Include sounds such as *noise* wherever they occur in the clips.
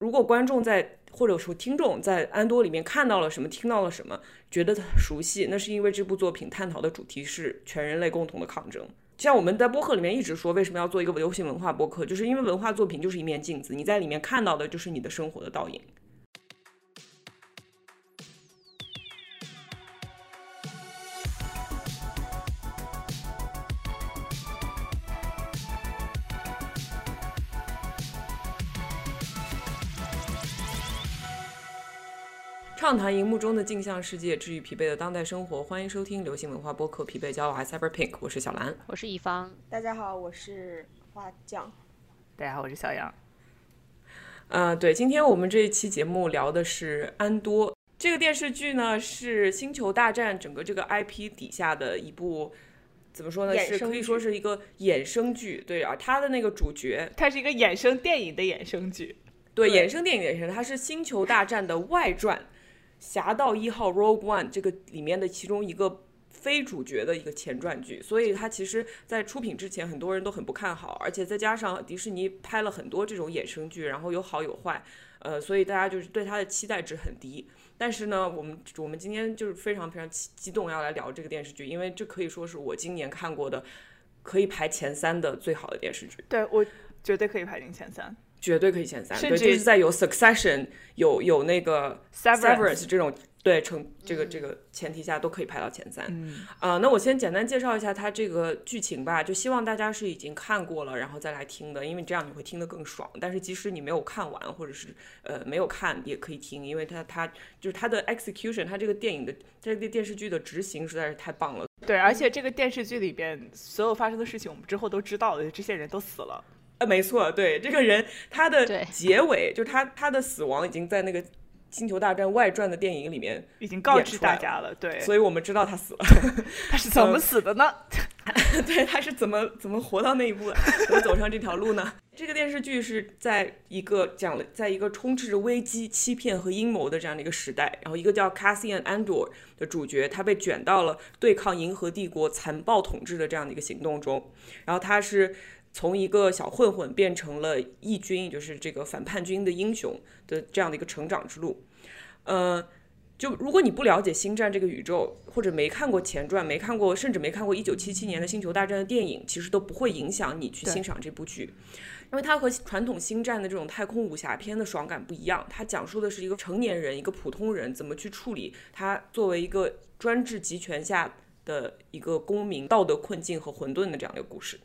如果观众在或者说听众在安多里面看到了什么，听到了什么，觉得熟悉，那是因为这部作品探讨的主题是全人类共同的抗争。像我们在播客里面一直说，为什么要做一个流行文化播客，就是因为文化作品就是一面镜子，你在里面看到的就是你的生活的倒影。畅谈荧幕中的镜像世界，治愈疲惫的当代生活。欢迎收听流行文化播客《疲惫娇娃 Cyber Pink》，我是小兰，我是乙方。大家好，我是花匠。大家好，我是小杨。呃，对，今天我们这一期节目聊的是《安多》这个电视剧呢，是《星球大战》整个这个 IP 底下的一部，怎么说呢？是可以说是一个衍生剧。对啊，它的那个主角，它是一个衍生电影的衍生剧。对，衍生电影的衍生，它是《星球大战》的外传。《侠盗一号》Rogue One 这个里面的其中一个非主角的一个前传剧，所以它其实，在出品之前，很多人都很不看好，而且再加上迪士尼拍了很多这种衍生剧，然后有好有坏，呃，所以大家就是对它的期待值很低。但是呢，我们我们今天就是非常非常激激动要来聊这个电视剧，因为这可以说是我今年看过的可以排前三的最好的电视剧。对我绝对可以排进前三。绝对可以前三，对，就是在有 Succession 有有那个 Severance 这种对成这个这个前提下都可以排到前三。啊，那我先简单介绍一下它这个剧情吧，就希望大家是已经看过了然后再来听的，因为这样你会听得更爽。但是即使你没有看完或者是呃没有看也可以听，因为它它就是它的 execution，它这个电影的这个电视剧的执行实在是太棒了。对，而且这个电视剧里边所有发生的事情我们之后都知道了，这些人都死了。呃，没错，对这个人，他的结尾就是他他的死亡已经在那个《星球大战外传》的电影里面已经告知大家了，对，所以我们知道他死了。*laughs* 他是怎么死的呢？*laughs* 对，他是怎么怎么活到那一步的？*laughs* 怎么走上这条路呢？这个电视剧是在一个讲了，在一个充斥着危机、欺骗和阴谋的这样的一个时代，然后一个叫 Cassian Andor 的主角，他被卷到了对抗银河帝国残暴统治的这样的一个行动中，然后他是。从一个小混混变成了义军，就是这个反叛军的英雄的这样的一个成长之路。呃，就如果你不了解星战这个宇宙，或者没看过前传，没看过，甚至没看过一九七七年的星球大战的电影，其实都不会影响你去欣赏这部剧，因为它和传统星战的这种太空武侠片的爽感不一样。它讲述的是一个成年人，一个普通人怎么去处理他作为一个专制集权下的一个公民道德困境和混沌的这样的一个故事。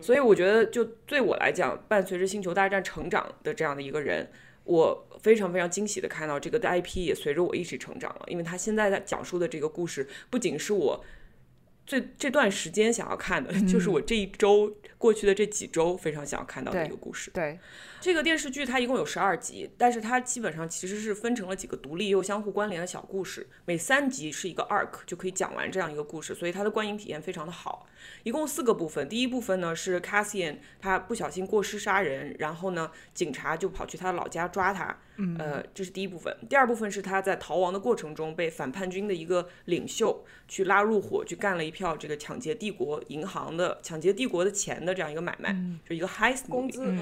所以我觉得，就对我来讲，伴随着《星球大战》成长的这样的一个人，我非常非常惊喜的看到这个 IP 也随着我一起成长了。因为他现在在讲述的这个故事，不仅是我最这段时间想要看的，*laughs* 就是我这一周过去的这几周非常想要看到的一个故事。对。这个电视剧它一共有十二集，但是它基本上其实是分成了几个独立又相互关联的小故事，每三集是一个 arc 就可以讲完这样一个故事，所以它的观影体验非常的好。一共四个部分，第一部分呢是 Cassian 他不小心过失杀人，然后呢警察就跑去他的老家抓他，呃这是第一部分。第二部分是他在逃亡的过程中被反叛军的一个领袖去拉入伙，去干了一票这个抢劫帝国银行的、抢劫帝国的钱的这样一个买卖，就一个 heist 工资。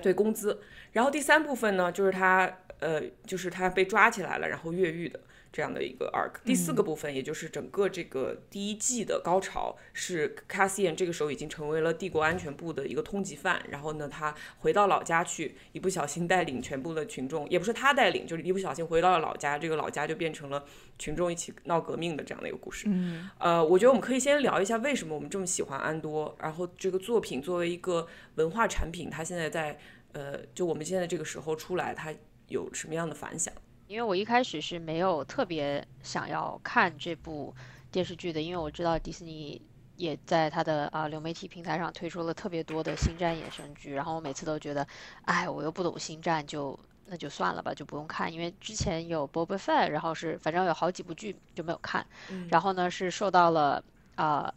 对。工资，然后第三部分呢，就是他，呃，就是他被抓起来了，然后越狱的。这样的一个 arc。第四个部分，也就是整个这个第一季的高潮，是 Cassian 这个时候已经成为了帝国安全部的一个通缉犯，然后呢，他回到老家去，一不小心带领全部的群众，也不是他带领，就是一不小心回到了老家，这个老家就变成了群众一起闹革命的这样的一个故事。嗯，呃，我觉得我们可以先聊一下为什么我们这么喜欢安多，然后这个作品作为一个文化产品，它现在在。呃，就我们现在这个时候出来，它有什么样的反响？因为我一开始是没有特别想要看这部电视剧的，因为我知道迪士尼也在它的啊流媒体平台上推出了特别多的星战衍生剧，然后我每次都觉得，哎，我又不懂星战，就那就算了吧，就不用看。因为之前有 Boba Fett，然后是反正有好几部剧就没有看，然后呢是受到了啊。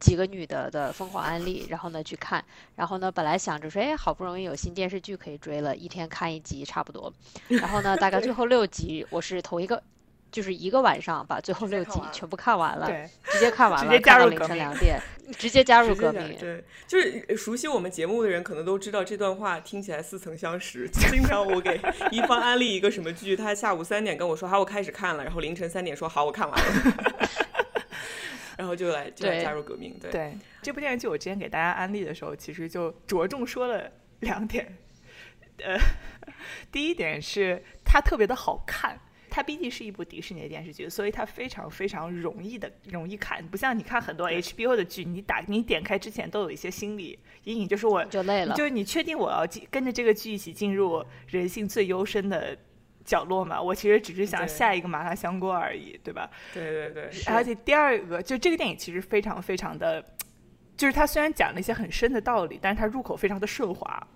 几个女的的疯狂安利，然后呢去看，然后呢本来想着说，哎，好不容易有新电视剧可以追了，一天看一集差不多。然后呢，大概最后六集，我是头一个就是一个晚上把最后六集全部看完了，对，直接看完了，直接加入凌晨两点，直接加入革命。对，就是熟悉我们节目的人可能都知道这段话听起来似曾相识。*laughs* 经常我给一方安利一个什么剧，他下午三点跟我说好，我开始看了，然后凌晨三点说好，我看完了，*laughs* 然后就来就来加入革命。对，对这部电视剧，我之前给大家安利的时候，其实就着重说了两点。呃，*laughs* 第一点是它特别的好看，它毕竟是一部迪士尼的电视剧，所以它非常非常容易的容易看，不像你看很多 HBO 的剧，你打你点开之前都有一些心理阴影，就是我就累了就，是你确定我要进跟着这个剧一起进入人性最幽深的角落嘛？我其实只是想下一个麻辣香锅而已，对吧？对对对，而且第二个，就这个电影其实非常非常的，就是它虽然讲了一些很深的道理，但是它入口非常的顺滑，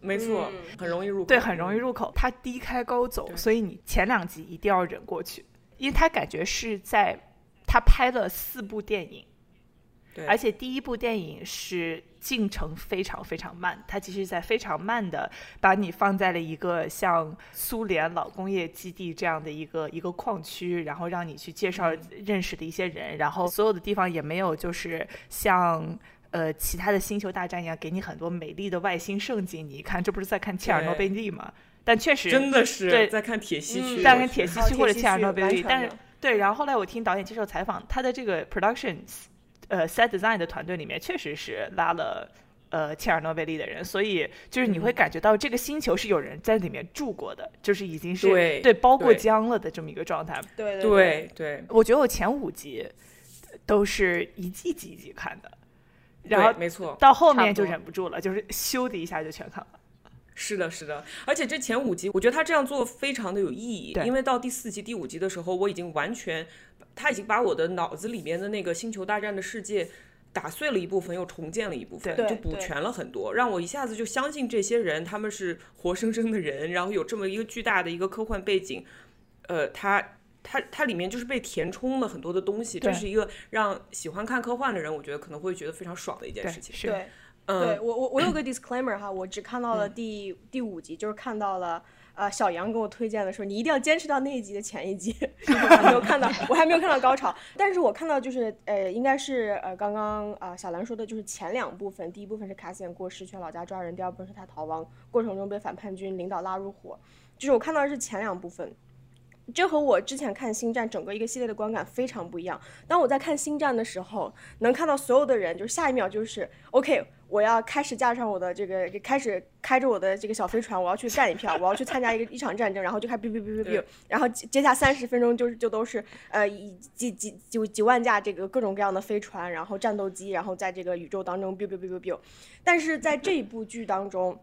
没错，嗯很容易入口。对，很容易入口。它低开高走，所以你前两集一定要忍过去，因为它感觉是在他拍了四部电影，对，而且第一部电影是进程非常非常慢，它其实在非常慢的把你放在了一个像苏联老工业基地这样的一个一个矿区，然后让你去介绍认识的一些人，然后所有的地方也没有就是像。呃，其他的星球大战一样，给你很多美丽的外星盛景。你一看，这不是在看切尔诺贝利吗？但确实真的是对在看铁西嗯区，但跟我去哦铁西区或者切尔诺贝利，但是对，然后后来我听导演接受采访，他的这个 productions 呃 set design 的团队里面确实是拉了呃切尔诺贝利的人，所以就是你会嗯感觉到这个星球是有人在里面住过的，就是已经是对包过对浆了的这么一个状态。对对对对，我觉得我前五集都是一季一集一集看的，然后没错，到后面就忍不住了，就是咻的一下就全看了。是的，是的，而且这前五集，我觉得他这样做非常的有意义，因为到第四集、第五集的时候，我已经完全，他已经把我的脑子里面的那个星球大战的世界打碎了一部分，又重建了一部分，就补全了很多，让我一下子就相信这些人他们是活生生的人，然后有这么一个巨大的一个科幻背景，呃，他。它它里面就是被填充了很多的东西，这是一个让喜欢看科幻的人，我觉得可能会觉得非常爽的一件事，情。是，对。嗯，对我我我有个 disclaimer 哈，我只看到了第、第五集，就是看到了啊小杨给我推荐的时候你一定要坚持到那一集的前一集，我还没有看到，我还没有看到高潮，但是我看到就是呃应该是呃刚刚啊、小兰说的就是前两部分，第一部分是卡西安过失去老家抓人，第二部分是他逃亡过程中被反叛军领导拉入伙，就是我看到的是前两部分。这和我之前看《星战》整个一个系列的观感非常不一样。当我在看《星战》的时候，能看到所有的人，就是下一秒就是 OK，我要开始驾上我的这个，开始开着我的这个小飞船，我要去干一票，我要去参加一个一场战争，然后就开始 biu biu biu biu biu，然后接接下三十分钟就是就都是呃一几几几几万架这个各种各样的飞船，然后战斗机，然后在这个宇宙当中 biu biu biu biu biu。但是在这一部剧当中。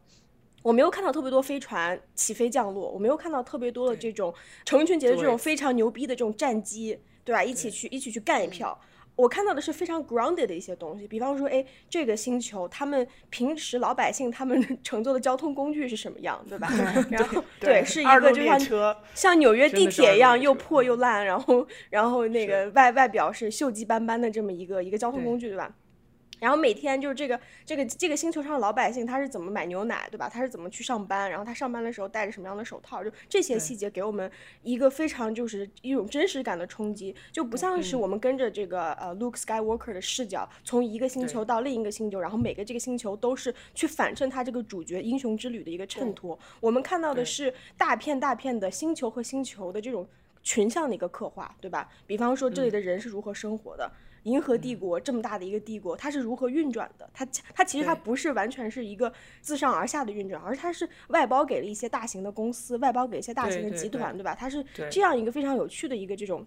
我没有看到特别多飞船起飞降落，我没有看到特别多的这种成群结队这种非常牛逼的这种战机，对吧？一起去一起去干一票。我看到的是非常 grounded 的一些东西，比方说，哎，这个星球他们平时老百姓他们 *laughs* 乘坐的交通工具是什么样，对吧？*laughs* 然后对，是一个就像，像纽约地铁一样又破又烂，然后然后那个外外表是锈迹斑斑的这么一个一个交通工具，对吧？然后每天就是这个这个这个星球上的老百姓他是怎么买牛奶，对吧？他是怎么去上班？然后他上班的时候戴着什么样的手套？就这些细节给我们一个非常就是一种真实感的冲击，就不像是我们跟着这个呃 Luke Skywalker 的视角，从一个星球到另一个星球，然后每个这个星球都是去反衬他这个主角英雄之旅的一个衬托。我们看到的是大片大片的星球和星球的这种群像的一个刻画，对吧？比方说这里的人是如何生活的。银河帝国这么大的一个帝国，它是如何运转的？它它其实它不是完全是一个自上而下的运转，而它是外包给了一些大型的公司，外包给一些大型的集团，对吧？它是这样一个非常有趣的一个这种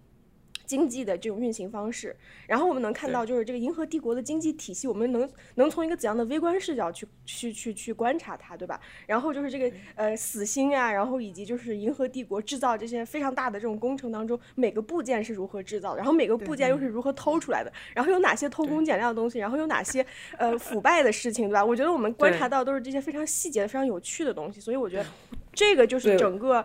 经济的这种运行方式。然后我们能看到，就是这个银河帝国的经济体系，我们能能从一个怎样的微观视角去去去去观察它，对吧？然后就是这个呃死星啊，然后以及就是银河帝国制造这些非常大的这种工程当中，每个部件是如何制造的，然后每个部件又是如何偷出来的，然后有哪些偷工减料的东西，然后有哪些呃 *laughs* 腐败的事情，对吧？我觉得我们观察到都是这些非常细节的、非常有趣的东西，所以我觉得这个就是整个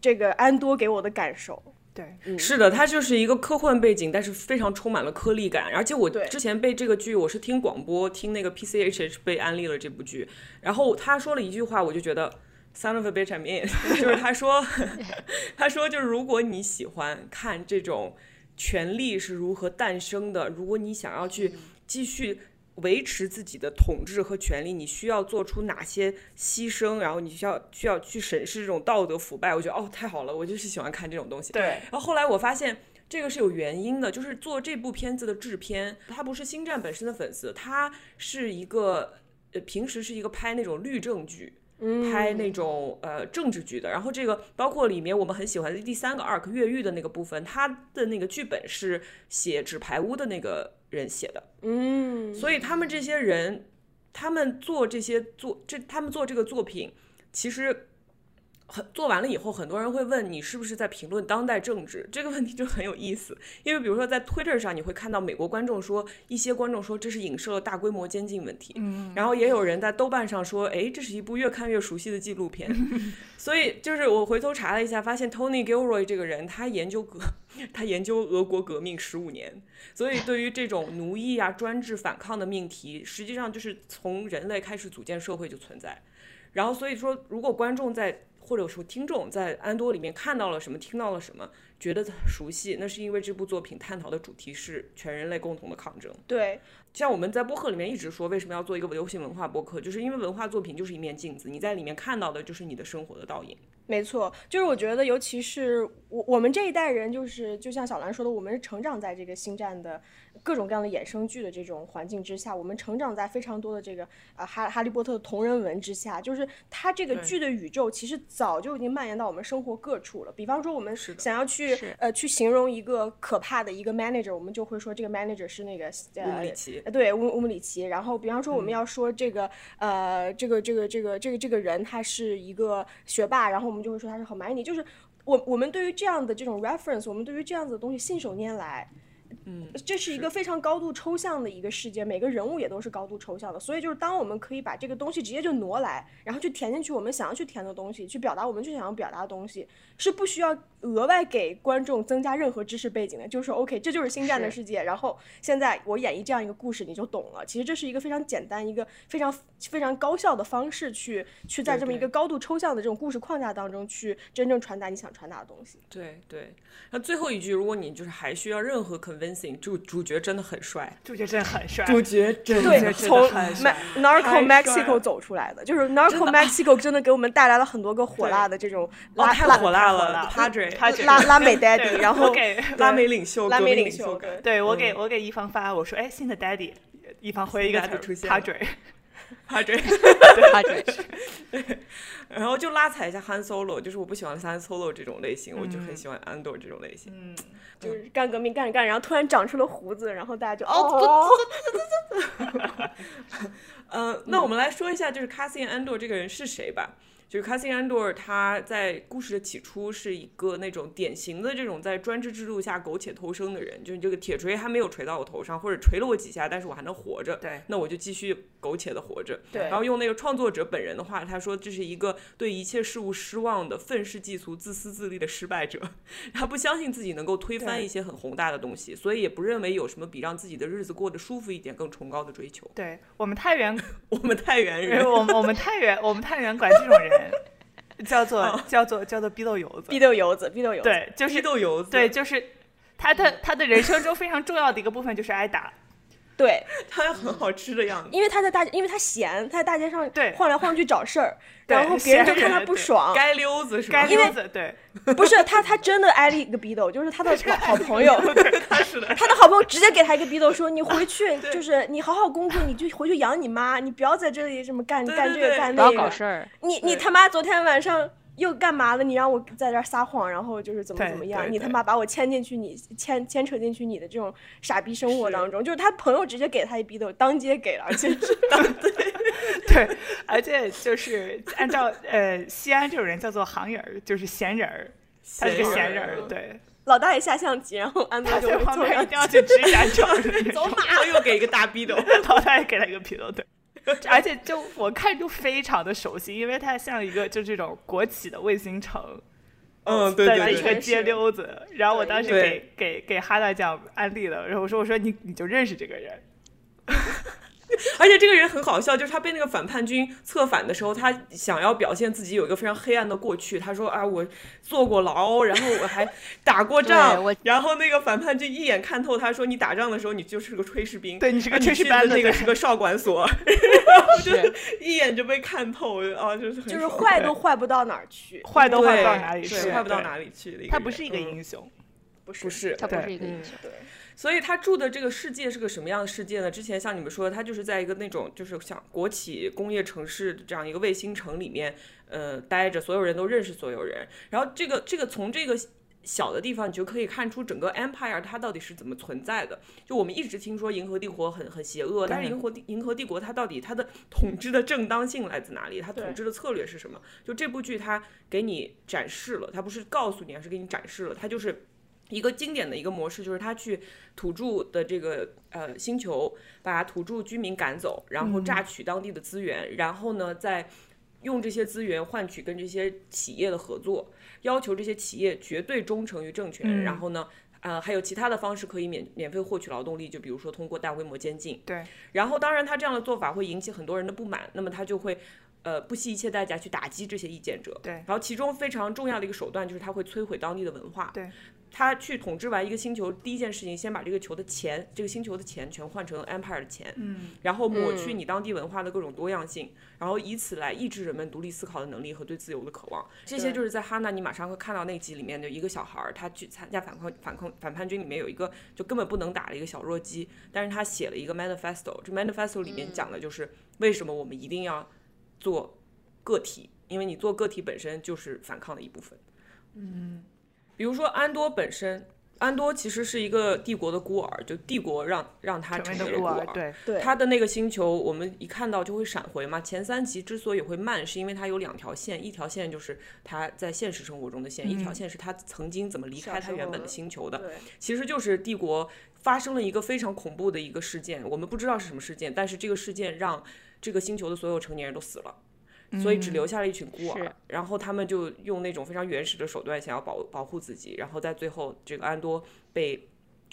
这个安多给我的感受。对，是的，它就是一个科幻背景，但是非常充满了颗粒感。而且我之前被这个剧，我是听广播听那个 PCHH 被安利了这部剧，然后他说了一句话，我就觉得 Son of a bitch I mean，*laughs* 就是他说，*laughs* 他说就是如果你喜欢看这种权力是如何诞生的，如果你想要去继续维持自己的统治和权利，你需要做出哪些牺牲，然后你需要需要去审视这种道德腐败。我觉得哦，太好了，我就是喜欢看这种东西。对，然后后来我发现这个是有原因的，就是做这部片子的制片，他不是星战本身的粉丝，他是一个呃平时是一个拍那种律政剧。拍那种呃政治剧的，然后这个包括里面我们很喜欢的第三个 arc 越狱的那个部分，他的那个剧本是写《纸牌屋》的那个人写的，嗯，所以他们这些人，他们做这些做这他们做这个作品，其实很做完了以后，很多人会问你是不是在评论当代政治这个问题就很有意思，因为比如说在 Twitter 上你会看到美国观众说，一些观众说这是影射了大规模监禁问题，嗯，然后也有人在豆瓣上说，哎，这是一部越看越熟悉的纪录片，*laughs* 所以就是我回头查了一下，发现 Tony Gilroy 这个人他研究革，他研究俄国革命十五年，所以对于这种奴役啊、专制反抗的命题，实际上就是从人类开始组建社会就存在。然后所以说，如果观众在或者说听众在安多里面看到了什么，听到了什么，觉得熟悉，那是因为这部作品探讨的主题是全人类共同的抗争。对，像我们在播客里面一直说，为什么要做一个流行文化播客，就是因为文化作品就是一面镜子，你在里面看到的就是你的生活的倒影。没错，就是我觉得，尤其是我我们这一代人，就是就像小兰说的，我们是成长在这个星战的各种各样的衍生剧的这种环境之下，我们成长在非常多的这个啊哈哈利波特的同人文之下，就是它这个剧的宇宙其实早就已经蔓延到我们生活各处了。比方说，我们想要去呃去形容一个可怕的一个 manager，我们就会说这个 manager 是那个乌姆呃里奇，呃对，乌乌姆里奇。然后，比方说，我嗯们要说这个、呃，这个这个这个这个这个人他是一个学霸，然后我我们就会说他是好 man，你就是我我们对于这样的这种 reference，我们对于这样子的东西信手拈来。嗯，这是一个非常高度抽象的一个世界，每个人物也都是高度抽象的，所以就是当我们可以把这个东西直接就挪来，然后去填进去我们想要去填的东西，去表达我们就想要表达的东西，是不需要额外给观众增加任何知识背景的，就是 OK，这就是星战的世界。然后现在我演绎这样一个故事，你就懂了。其实这是一个非常简单、一个非常非常高效的方式去去在这么一个高度抽象的这种故事框架当中去真正传达你想传达的东西。对对。那最后一句，如果你就是还需要任何 convincing，主主角真的很帅，主角真的很帅，主角真对，的从 Narco Mexico 了走出来的，就是 Narco Mexico 真的给我们带来了很多个火辣的这种太拉火辣了，Padre 拉拉美 *laughs* daddy，然后给拉美领袖，拉美领袖，对对我给我给一方发，我说哎新的 daddy，一方回一个新的 daddy 词出现他了嘴，Padre。他对，*laughs* 然后就拉踩一下 Han Solo，就是我不喜欢 Han Solo 这种类型，我就很喜欢安朵这种类型。嗯，就是干革命干着干着，然后突然长出了胡子，然后大家就哦，嗯，*laughs* 那我们来说一下，就是 Cassian Andor 这个人是谁吧。就是 Cassian Andor，他在故事的起初是一个那种典型的这种在专制制度下苟且偷生的人，就是这个铁锤还没有锤到我头上，或者锤了我几下，但是我还能活着，对那我就继续苟且的活着。对然后用那个创作者本人的话，他说这是一个对一切事物失望的愤世嫉俗、自私自利的失败者。*laughs* 他不相信自己能够推翻一些很宏大的东西，所以也不认为有什么比让自己的日子过得舒服一点更崇高的追求。对我们太原 *laughs* 我们太原人为，我们我们太原我们太原管这种人叫做哦叫做叫做逼斗油子。逼，斗油子，逼斗油子，对，就是逼豆油子，对，就是他的他的人生中非常重要的一个部分就是挨打，对，*laughs* 他很好吃的样子。因为他在大，因为他闲，他在大街上对。晃来晃去找事儿，然后别人就看他不爽，街溜子是吧？该溜子对，*laughs* 不是他，他真的挨了一个逼斗，就是他的 *laughs* 好朋友，他是的，他的好朋友直接给他一个逼斗，说你回去就是你好好工作，你就回去养你妈，你不要在这里什么干干这个干那个，搞事儿。你你他妈昨天晚上又干嘛了？你让我在这儿撒谎，然后就是怎么怎么样？对对你他妈把我牵进去，你牵牵扯进去你的这种傻逼生活当中，就是他朋友直接给他一逼斗，当街给了，而且是 *laughs* 对，而且就是按照呃西安这种人叫做行人儿，就是闲人儿，他是个闲人儿，对，老大爷下象棋，然后安德他就旁边一定要去指展场的那种，*laughs* 走马。又给一个大逼斗。*laughs* 老大爷给他一个逼斗，对。而且就我看就非常的熟悉，因为它像一个就这种国企的卫星城，嗯，对的对对，一个街溜子。然后我当时给给给哈娜讲安利了，然后我说我说你你就认识这个人，*laughs* 而且这个人很好笑，就是他被那个反叛军策反的时候，他想要表现自己有一个非常黑暗的过去。他说：“啊，我坐过牢，然后我还打过仗。”然后那个反叛军一眼看透，他说：“你打仗的时候，你就是个炊事兵，对你是个炊事班的那个是个少管所。*laughs* ”然后就 *laughs* 一眼就被看透啊，就是就是坏都坏不到哪儿去，坏都坏不到哪里去，坏不到哪里去的。他不是一个英雄，不是不是，他不是一个英雄。对。所以他住的这个世界是个什么样的世界呢？之前像你们说，他就是在一个那种就是像国企工业城市这样一个卫星城里面，呃，待着，所有人都认识所有人。然后这个这个从这个小的地方，你就可以看出整个 empire 它到底是怎么存在的。就我们一直听说银河帝国很很邪恶，但是银河帝银河帝国它到底它的统治的正当性来自哪里？它统治的策略是什么？就这部剧它给你展示了，它不是告诉你，而是给你展示了，它就是。一个经典的一个模式就是他去土著的这个呃星球，把土著居民赶走，然后榨取当地的资源，然后呢再用这些资源换取跟这些企业的合作，要求这些企业绝对忠诚于政权，然后呢呃还有其他的方式可以免免费获取劳动力，就比如说通过大规模监禁。对。然后当然他这样的做法会引起很多人的不满，那么他就会呃不惜一切代价去打击这些意见者。对。然后其中非常重要的一个手段就是他会摧毁当地的文化。对。他去统治完一个星球，第一件事情先把这个球的钱，这个星球的钱全换成 Empire 的钱，嗯，然后抹去你当地文化的各种多样性，然后以此来抑制人们独立思考的能力和对自由的渴望。这些就是在哈娜，你马上会看到那集里面的一个小孩儿，他去参加反抗反抗反叛军里面有一个就根本不能打的一个小弱鸡，但是他写了一个 manifesto，这 manifesto 里面讲的就是为什么我们一定要做个体，因为你做个体本身就是反抗的一部分，嗯。比如说安多本身，安多其实是一个帝国的孤儿，就帝国让让他成为了孤儿。对对。他的那个星球，我们一看到就会闪回嘛。前三集之所以会慢，是因为它有两条线，一条线就是他在现实生活中的线，一条线是他曾经怎么离开他原本的星球的。其实就是帝国发生了一个非常恐怖的一个事件，我们不知道是什么事件，但是这个事件让这个星球的所有成年人都死了。所以只留下了一群孤儿，然后他们就用那种非常原始的手段想要保保护自己，然后在最后这个安多被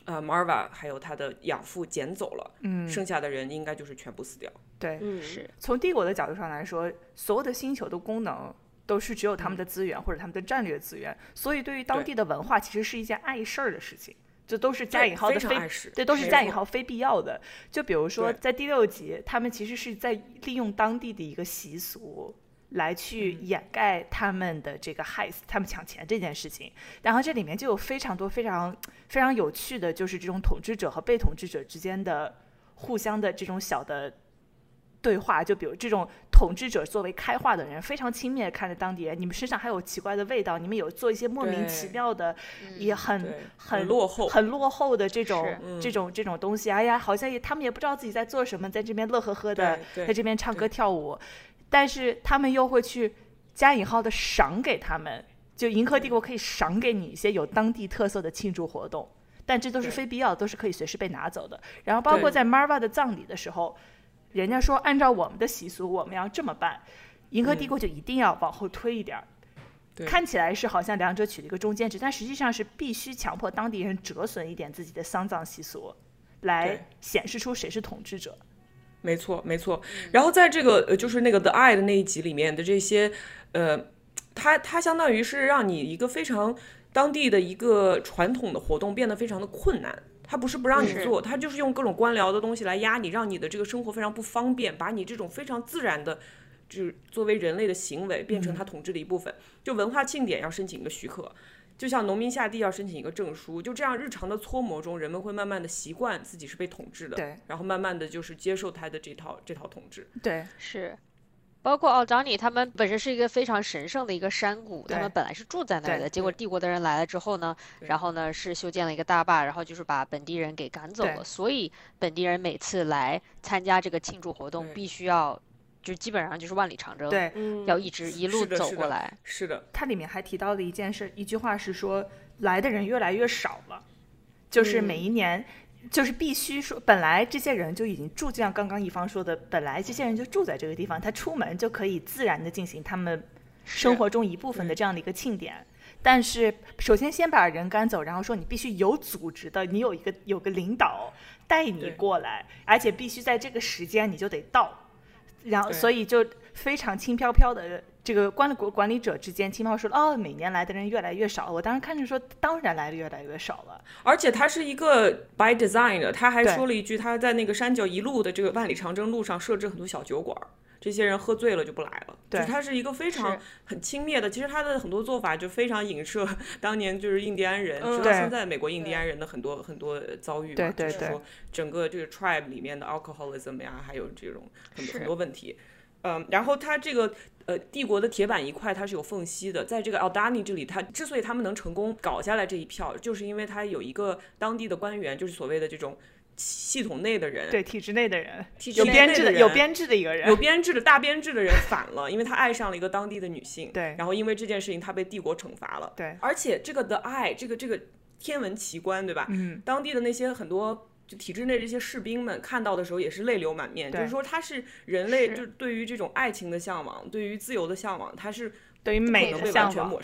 呃 Marva 还有他的养父捡走了，嗯，剩下的人应该就是全部死掉。对，是从帝国的角度上来说，所有的星球的功能都是只有他们的资源或者他们的战略资源，所以对于当地的文化其实是一件碍事儿的事情。这都是加引号的非，对，都是加引号非必要的。就比如说，在第六集，他们其实是在利用当地的一个习俗来去掩盖他们的这个害死他们抢钱这件事情。然后这里面就有非常多非常非常有趣的，就是这种统治者和被统治者之间的互相的这种小的。对话就比如这种统治者作为开化的人，非常轻蔑看着当地人，你们身上还有奇怪的味道，你们有做一些莫名其妙的，也很很落后、很落后的这种这种这种东西。哎呀，好像也他们也不知道自己在做什么，在这边乐呵呵的，在这边唱歌跳舞，但是他们又会去加引号的赏给他们，就银河帝国可以赏给你一些有当地特色的庆祝活动，但这都是非必要，都是可以随时被拿走的。然后包括在 Marva 的葬礼的时候。人家说，按照我们的习俗，我们要这么办，银河帝国就一定要往后推一点儿。看起来是好像两者取了一个中间值，但实际上是必须强迫当地人折损一点自己的丧葬习俗，来显示出谁是统治者。没错，没错。然后在这个呃，就是那个 The Eye 的那一集里面的这些，呃，它它相当于是让你一个非常当地的一个传统的活动变得非常的困难。他不是不让你做，他就是用各种官僚的东西来压你，让你的这个生活非常不方便，把你这种非常自然的，就是作为人类的行为变成他统治的一部分。就文化庆典要申请一个许可，就像农民下地要申请一个证书，就这样日常的搓磨中，人们会慢慢的习惯自己是被统治的，对，然后慢慢的就是接受他的这套这套统治，对，是。包括奥张尼他们本身是一个非常神圣的一个山谷，他们本来是住在那儿的，结果帝国的人来了之后呢，然后呢是修建了一个大坝，然后就是把本地人给赶走了，所以本地人每次来参加这个庆祝活动，必须要就基本上就是万里长征，对，要一直一路走过来。是的，它里面还提到了一件事，一句话是说来的人越来越少了，就是每一年。就是必须说，本来这些人就已经住，就像刚刚一方说的，本来这些人就住在这个地方，他出门就可以自然的进行他们生活中一部分的这样的一个庆典。但是，首先先把人赶走，然后说你必须有组织的，你有一个有个领导带你过来，而且必须在这个时间你就得到。然后，所以就非常轻飘飘的这个管理国管理者之间轻飘说，哦，每年来的人越来越少。我当时看着说，当然来的越来越少了。而且他是一个 by design 的，他还说了一句，他在那个山脚一路的这个万里长征路上设置很多小酒馆。这些人喝醉了就不来了，对，他是一个非常很轻蔑的。其实他的很多做法就非常影射 *laughs* 当年就是印第安人，直到现在美国印第安人的很多很多遭遇嘛，就是说整个这个 tribe 里面的 alcoholism 呀，还有这种很很多问题。嗯，然后他这个呃帝国的铁板一块它是有缝隙的，在这个 Aldani 这里，他之所以他们能成功搞下来这一票，就是因为他有一个当地的官员，就是所谓的这种。系统内的人，对体制内的人，有编制的，有编制的一个人，有编制的大编制的人反了，因为他爱上了一个当地的女性，对，然后因为这件事情他被帝国惩罚了，对，而且这个的爱，这个这个天文奇观，对吧？嗯，当地的那些很多就体制内这些士兵们看到的时候也是泪流满面，就是说他是人类，就对于这种爱情的向往，对于自由的向往，他是。对于美的向往，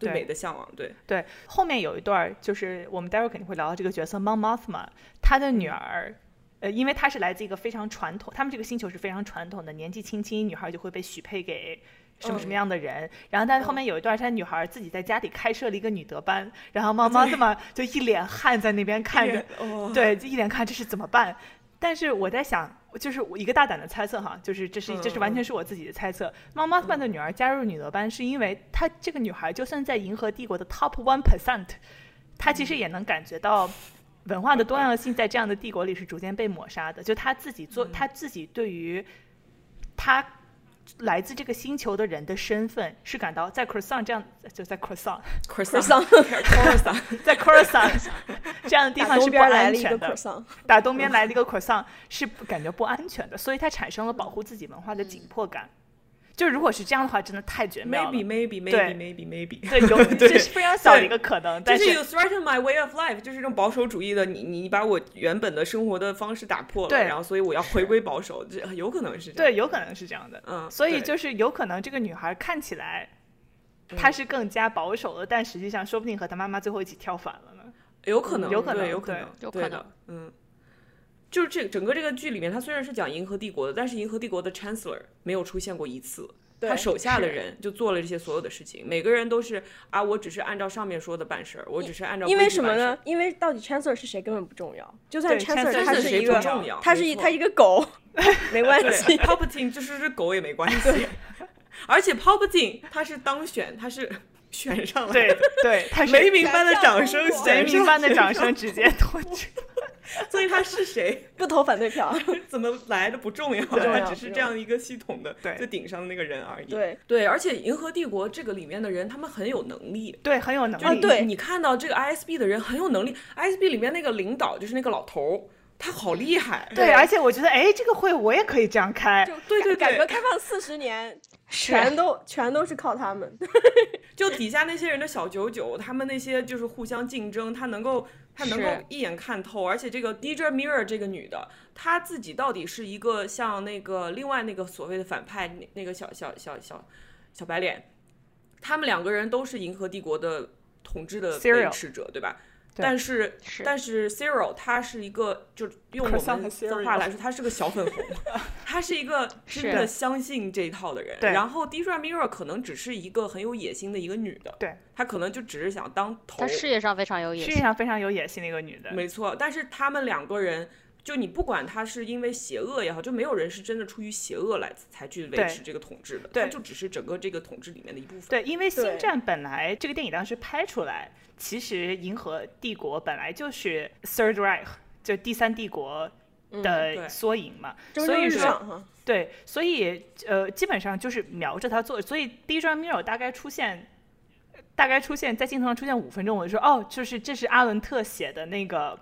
对美的向往，对对。后面有一段，就是我们待会儿肯定会聊到这个角色 Mon Mothma，他的女儿，呃，因为她是来自一个非常传统，他们这个星球是非常传统的，年纪轻轻女孩就会被许配给什么什么样的人。然后，但是后面有一段，他女孩自己在家里开设了一个女德班，然后 Mon Mothma 就一脸汗在那边看着，对，就一脸看这是怎么办。但是我在想，就是一个大胆的猜测哈，就是这是这是完全是我自己的猜测。妈妈班的女儿加入女德班，是因为她这个女孩就算在银河帝国的 top one percent，她其实也能感觉到文化的多样性在这样的帝国里是逐渐被抹杀的。就她自己做，她自己对于她。来自这个星球的人的身份是感到在 Croissant 这样就在 Croissant，Croissant，*laughs* *laughs* 在 Croissant *laughs* 这样的地方是不安全的。打东边来了一个 Croissant 是感觉不安全的，所以他产生了保护自己文化的紧迫感。就如果是这样的话，真的太绝妙了。Maybe, maybe, maybe, maybe, maybe。对，有 *laughs* 这是非常小的一个可能。但是 you threaten my way of life，就是这种保守主义的，你你把我原本的生活的方式打破了，对，然后所以我要回归保守，这有可能是这样。对，有可能是这样的。嗯，所以就是有可能这个女孩看起来她是更加保守的，但实际上说不定和她妈妈最后一起跳反了呢。有可能，有可能，有可能，有可能。嗯，就是这整个这个剧里面，他虽然是讲银河帝国的，但是银河帝国的 Chancellor 没有出现过一次。他手下的人就做了这些所有的事情，每个人都是啊，我只是按照上面说的办事儿，我只是按照因为什么呢？因为到底 Chancellor 是谁根本不重要，就算 Chancellor 他是一个，他是一他一个狗，*laughs* 没关系，Palpatine 就是只狗也没关系，而且 Palpatine 他是当选，他是选上了，对对，他雷鸣般的掌声，雷鸣般的掌声直接夺去。*laughs* 所以他是谁？*laughs* 不投反对票，*laughs* 怎么来的不重要，他只是这样一个系统的最顶上的那个人而已。对对，而且银河帝国这个里面的人，他们很有能力，对，很有能力。对，你看到这个 ISB 的人很有能力，ISB 里面那个领导就是那个老头，他好厉害。对，而且我觉得，哎，这个会我也可以这样开。对对对，改革开放四十年，全都全都是靠他们。*laughs* 就底下那些人的小九九，他们那些就是互相竞争，他能够。他能够一眼看透，而且这个 d j Mirror 这个女的，她自己到底是一个像那个另外那个所谓的反派那那个小小小小小白脸，他们两个人都是银河帝国的统治的维持者，对吧？但是，但是 Cyril 他是一个，就用我们的话来说，他是个小粉红，*laughs* 他是一个真的相信这一套的人。然后 d i r a Mirror 可能只是一个很有野心的一个女的，对，她可能就只是想当头。她事业上非常有野心，事业上非常有野心的一个女的，没错。但是他们两个人，就你不管他是因为邪恶也好，就没有人是真的出于邪恶来才去维持这个统治的，他就只是整个这个统治里面的一部分。对，因为星战本来这个电影当时拍出来。其实银河帝国本来就是 Third Reich，就第三帝国的缩影嘛，所以说对，所以呃基本上就是瞄着他做，所以第一张 mirror 大概出现，大概出现在镜头上出现五分钟，我就说哦，就是这是阿伦特写的那个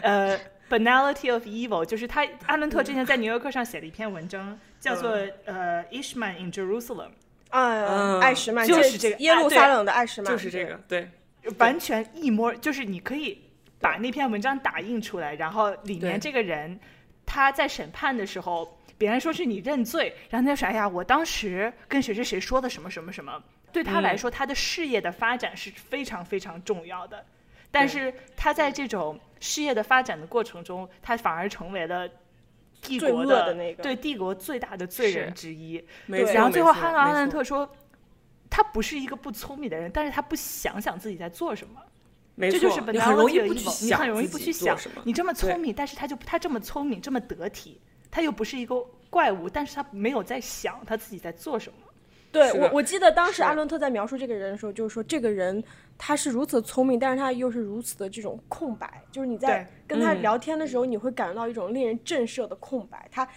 呃 Banality of Evil，就是他阿伦特之前在纽约客上写了一篇文章，叫做呃 Ishman in Jerusalem，啊，艾什曼就是这个耶路撒冷的艾什曼，就是这个对。完全一模，就是你可以把那篇文章打印出来，然后里面这个人，他在审判的时候，别人说是你认罪，然后他说：“哎呀，我当时跟谁谁谁说的什么什么什么。”对他来说，他的事业的发展是非常非常重要的。但是他在这种事业的发展的过程中，他反而成为了帝国的那个对帝国最大的罪人之一。没错然后最后没错汉克阿兰特说，他不是一个不聪明的人，但是他不想想自己在做什么。没错，这就是你很容易不去的一种你想很容易不去想。你这么聪明，但是他就他这么聪明，这么得体，他又不是一个怪物，但是他没有在想他自己在做什么。对，我我记得当时阿伦特在描述这个人的时候，就是说这个人他是如此聪明，但是他又是如此的这种空白，就是你在对跟他嗯聊天的时候，你会感觉到一种令人震慑的空白。他，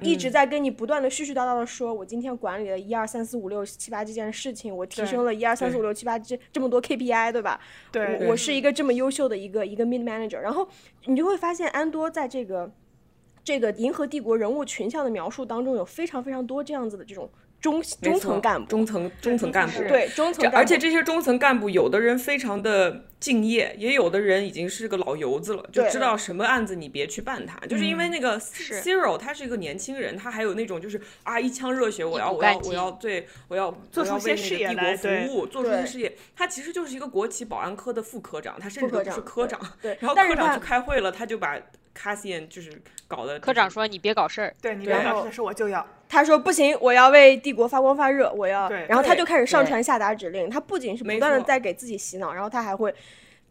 一直在跟你不断的絮絮叨叨的说，我今天管理了一二三四五六七八这件事情，我提升了一二三四五六七八这这么多 KPI，对吧？对我我是一个这么优秀的一个一个 mid manager，然后你就会发现安多在这个这个银河帝国人物群像的描述当中，有非常非常多这样子的这种中中层干部，中层中层干部对中层干部，而且这些中层干部，有的人非常的敬业，也有的人已经是个老油子了，就知道什么案子你别去办他。就是因为那个是 Zero 他是一个年轻人，他还有那种就是啊一腔热血，我要我要我要对我要做出些事业来服务，做出一些事业。他其实就是一个国企保安科的副科长，他甚至都不是科长科长。对，*laughs* 然后但是他科长去开会了，他就把 Cassian 就是搞得科长说你别搞事儿，对你对别老师说我就要，他说不行，我要为帝国发光发热，我要对，然后他就开始上传下达指令，他不仅是不没断的在给自己洗脑，然后他还会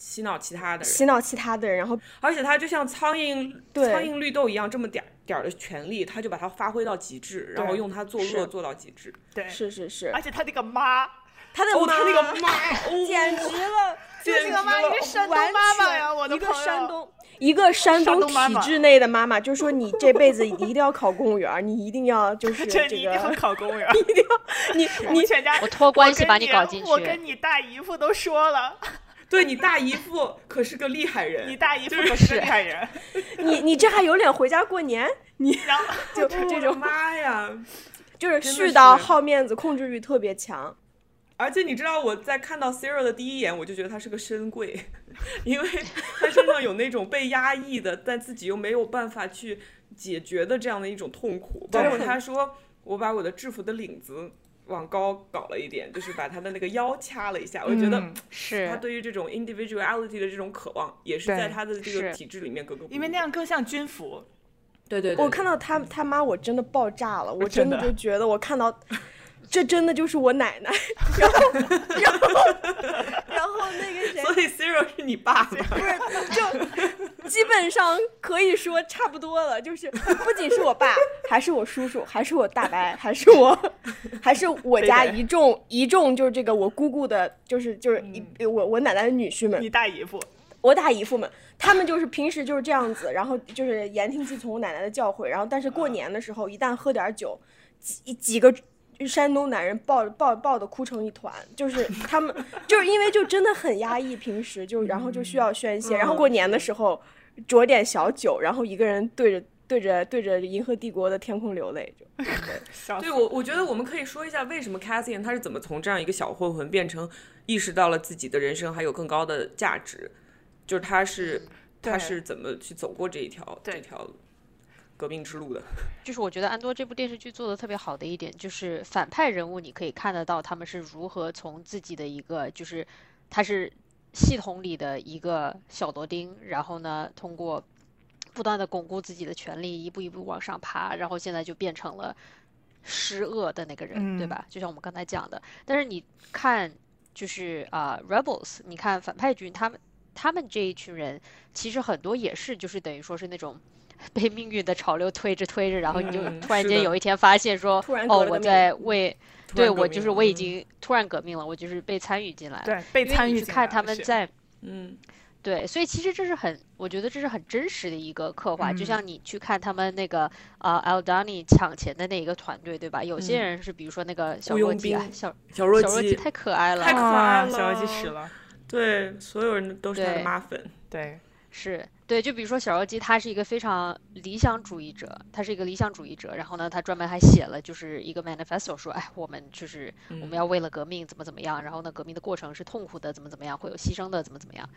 洗脑其他的人。洗脑其他的人，然后而且他就像苍蝇、对苍蝇绿豆一样，这么点儿点儿的权利，他就把它发挥到极致，然后用它作恶做到极致。对，是是是而，且他那个妈，哦，他的妈他那个妈，哦简直了，简直那个妈一个了山东完妈妈呀，我的一个山东。一个山山东体制内的妈妈，就说你这辈子 *laughs* 你一定要考公务员，你 *laughs* 一定要就是这这你一定要个，考公务员。你我们你全家我托关系把你你搞进去我跟。你大姨夫都说了，对你大姨夫可是个厉害人，你大姨夫可是个厉害人。*laughs* 你你这还有脸回家过年？*laughs* 你然后就这种妈呀！*laughs* 就是絮叨、好面子、控制欲特别强。而且你知道我在看到 SIRI 的第一眼，我就觉得他是个深贵，因为他身上有那种被压抑的，但自己又没有办法去解决的这样的一种痛苦。包括他说：“我把我的制服的领子往高搞了一点，就是把他的那个腰掐了一下。”我觉得是他，对于这种 individuality 的这种渴望，也是在他的这个体制里面格格不入。因为那样更像军服，对对我看到他他妈，我真的爆炸了，我真的 *laughs* 就觉得我看到，这真的就是我奶奶。然后然后然后那个谁，所以 Sarah 是你爸爸。不是就基本上可以说差不多了，就是不仅是我爸，还是我叔叔，还是我大伯，还是我，还是我家一众一众就是这个我姑姑的，就是就是一、我我奶奶的女婿们你，大姨夫，我大姨夫们，他们就是平时就是这样子，然后就是言听计从我奶奶的教诲，然后但是过年的时候，一旦喝点酒，几几个山东男人抱抱抱的哭成一团，就是 *laughs* 他们就是因为就真的很压抑，平时就然后就需要宣泄，然后过年的时候酌点小酒，然后一个人对着对着对着银河帝国的天空流泪，就。对我，我觉得我们可以说一下为什么 Cassian 他是怎么从这样一个小混混变成意识到了自己的人生还有更高的价值，就是他是他是怎么去走过这一条这对。条革命之路的。*laughs* 就是我觉得安多这部电视剧做的特别好的一点，就是反派人物你可以看得到他们是如何从自己的一个就是他是系统里的一个小螺钉，然后呢通过不断的巩固自己的权利，一步一步往上爬，然后现在就变成了施恶的那个人，对嗯吧？就像我们刚才讲的，但是你看就是啊、Rebels，你看反派军他们他们这一群人，其实很多也是就是等于说是那种。*laughs* 被命运的潮流推着推着，然后你就嗯突然间有一天发现说，哦，我在为，对我就是我已经突然革命了，我就是被参与进来了。对被参与去看他们在嗯对，所以其实这是很，我觉得这是很真实的一个刻画。就嗯像你去看他们那个呃 Aldani 抢钱的那一个团队，对吧？有些嗯人是比如说那个小弱鸡啊，小小弱鸡小弱鸡太可爱了，太可爱啊，了小鸡死了，对，所有人都是他的对妈粉。对，是对，就比如说小妖姬，他是一个非常理想主义者，他是一个理想主义者。然后呢，他专门还写了就是一个 manifesto，说，哎，我们就是我们要为了革命怎么怎么样。然后呢，革命的过程是痛苦的，怎么怎么样，会有牺牲的，怎么怎么样。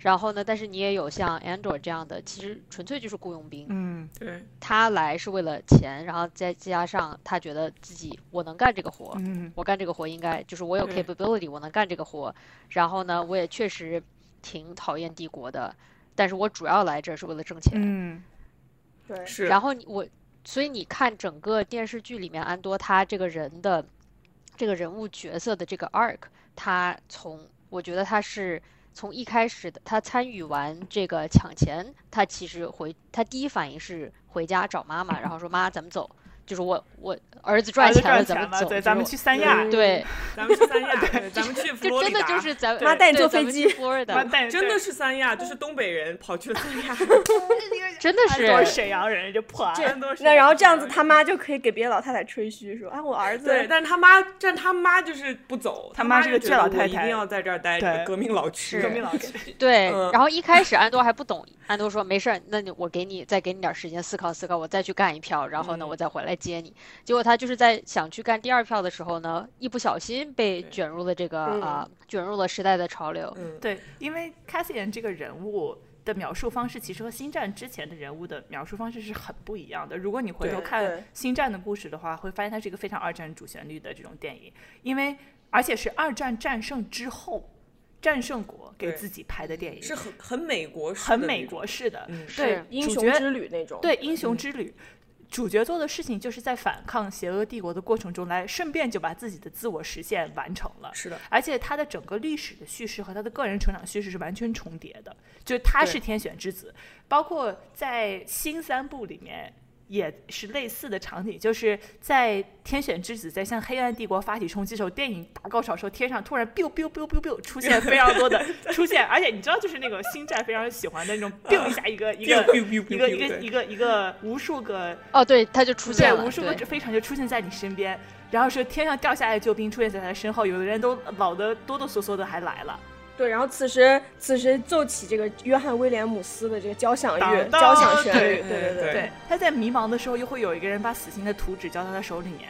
然后呢，但是你也有像 Andor 这样的，其实纯粹就是雇佣兵。嗯，对，他来是为了钱，然后再加上他觉得自己我能干这个活，嗯，我干这个活应该就是我有 capability，我能干这个活。然后呢，我也确实挺讨厌帝国的。但是我主要来这是为了挣钱，嗯，对，是。然后你我，所以你看整个电视剧里面安多他这个人的这个人物角色的这个 arc，他从我觉得他是从一开始的他参与完这个抢钱，他其实回他第一反应是回家找妈妈，然后说妈咱们走。就是我，我儿子赚钱了，咱们走，对，咱们去三亚，对，咱们去三亚，对，咱们去佛罗里达，就真的就是咱妈带你坐飞机，*laughs* 真的是三亚，就是东北人跑去了三亚，*laughs* 真的是沈阳人就破案，那然后这样子他妈就可以给别的老太太吹嘘说，啊，我儿子，对，但是他妈，但他妈就是不走，他妈是个倔老太太，一定要在这儿待着，革命老区，革命老区，*laughs* 对，然后一开始安多还不懂，安多说没事儿，那你我给你再给你点时间思考思考，我再去干一票，然后呢，我再回来接你。结果他就是在想去干第二票的时候呢，一不小心被卷入了这个啊，卷入了时代的潮流。嗯，对，因为 Cassian 这个人物的描述方式，其实和星战之前的人物的描述方式是很不一样的。如果你回头看星战的故事的话，会发现它是一个非常二战主旋律的这种电影，因为而且是二战战胜之后，战胜国给自己拍的电影，是很很美国，很美国式的，对，英雄之旅那种，对，英雄之旅。主角做的事情就是在反抗邪恶帝国的过程中，来顺便就把自己的自我实现完成了。是的，而且他的整个历史的叙事和他的个人成长叙事是完全重叠的，就他是天选之子，包括在新三部里面。也是类似的场景，就是在天选之子在向黑暗帝国发起冲击的时候，电影大高潮时候，天上突然 biu biu biu biu biu 出现非常多的 *laughs* 出现，而且你知道，就是那个星战非常喜欢的那种 biu 一下一个 *laughs* 一个一个一个一个一个无数个哦，对，他就出现了，无数个飞船就出现在你身边，然后是天上掉下来的救兵出现在他的身后，有的人都老的哆哆嗦嗦的还来了。对，然后此时此时奏起这个约翰威廉姆斯的这个交响乐交响旋律，对对对，他在迷茫的时候，又会有一个人把死刑的图纸交到他手里面。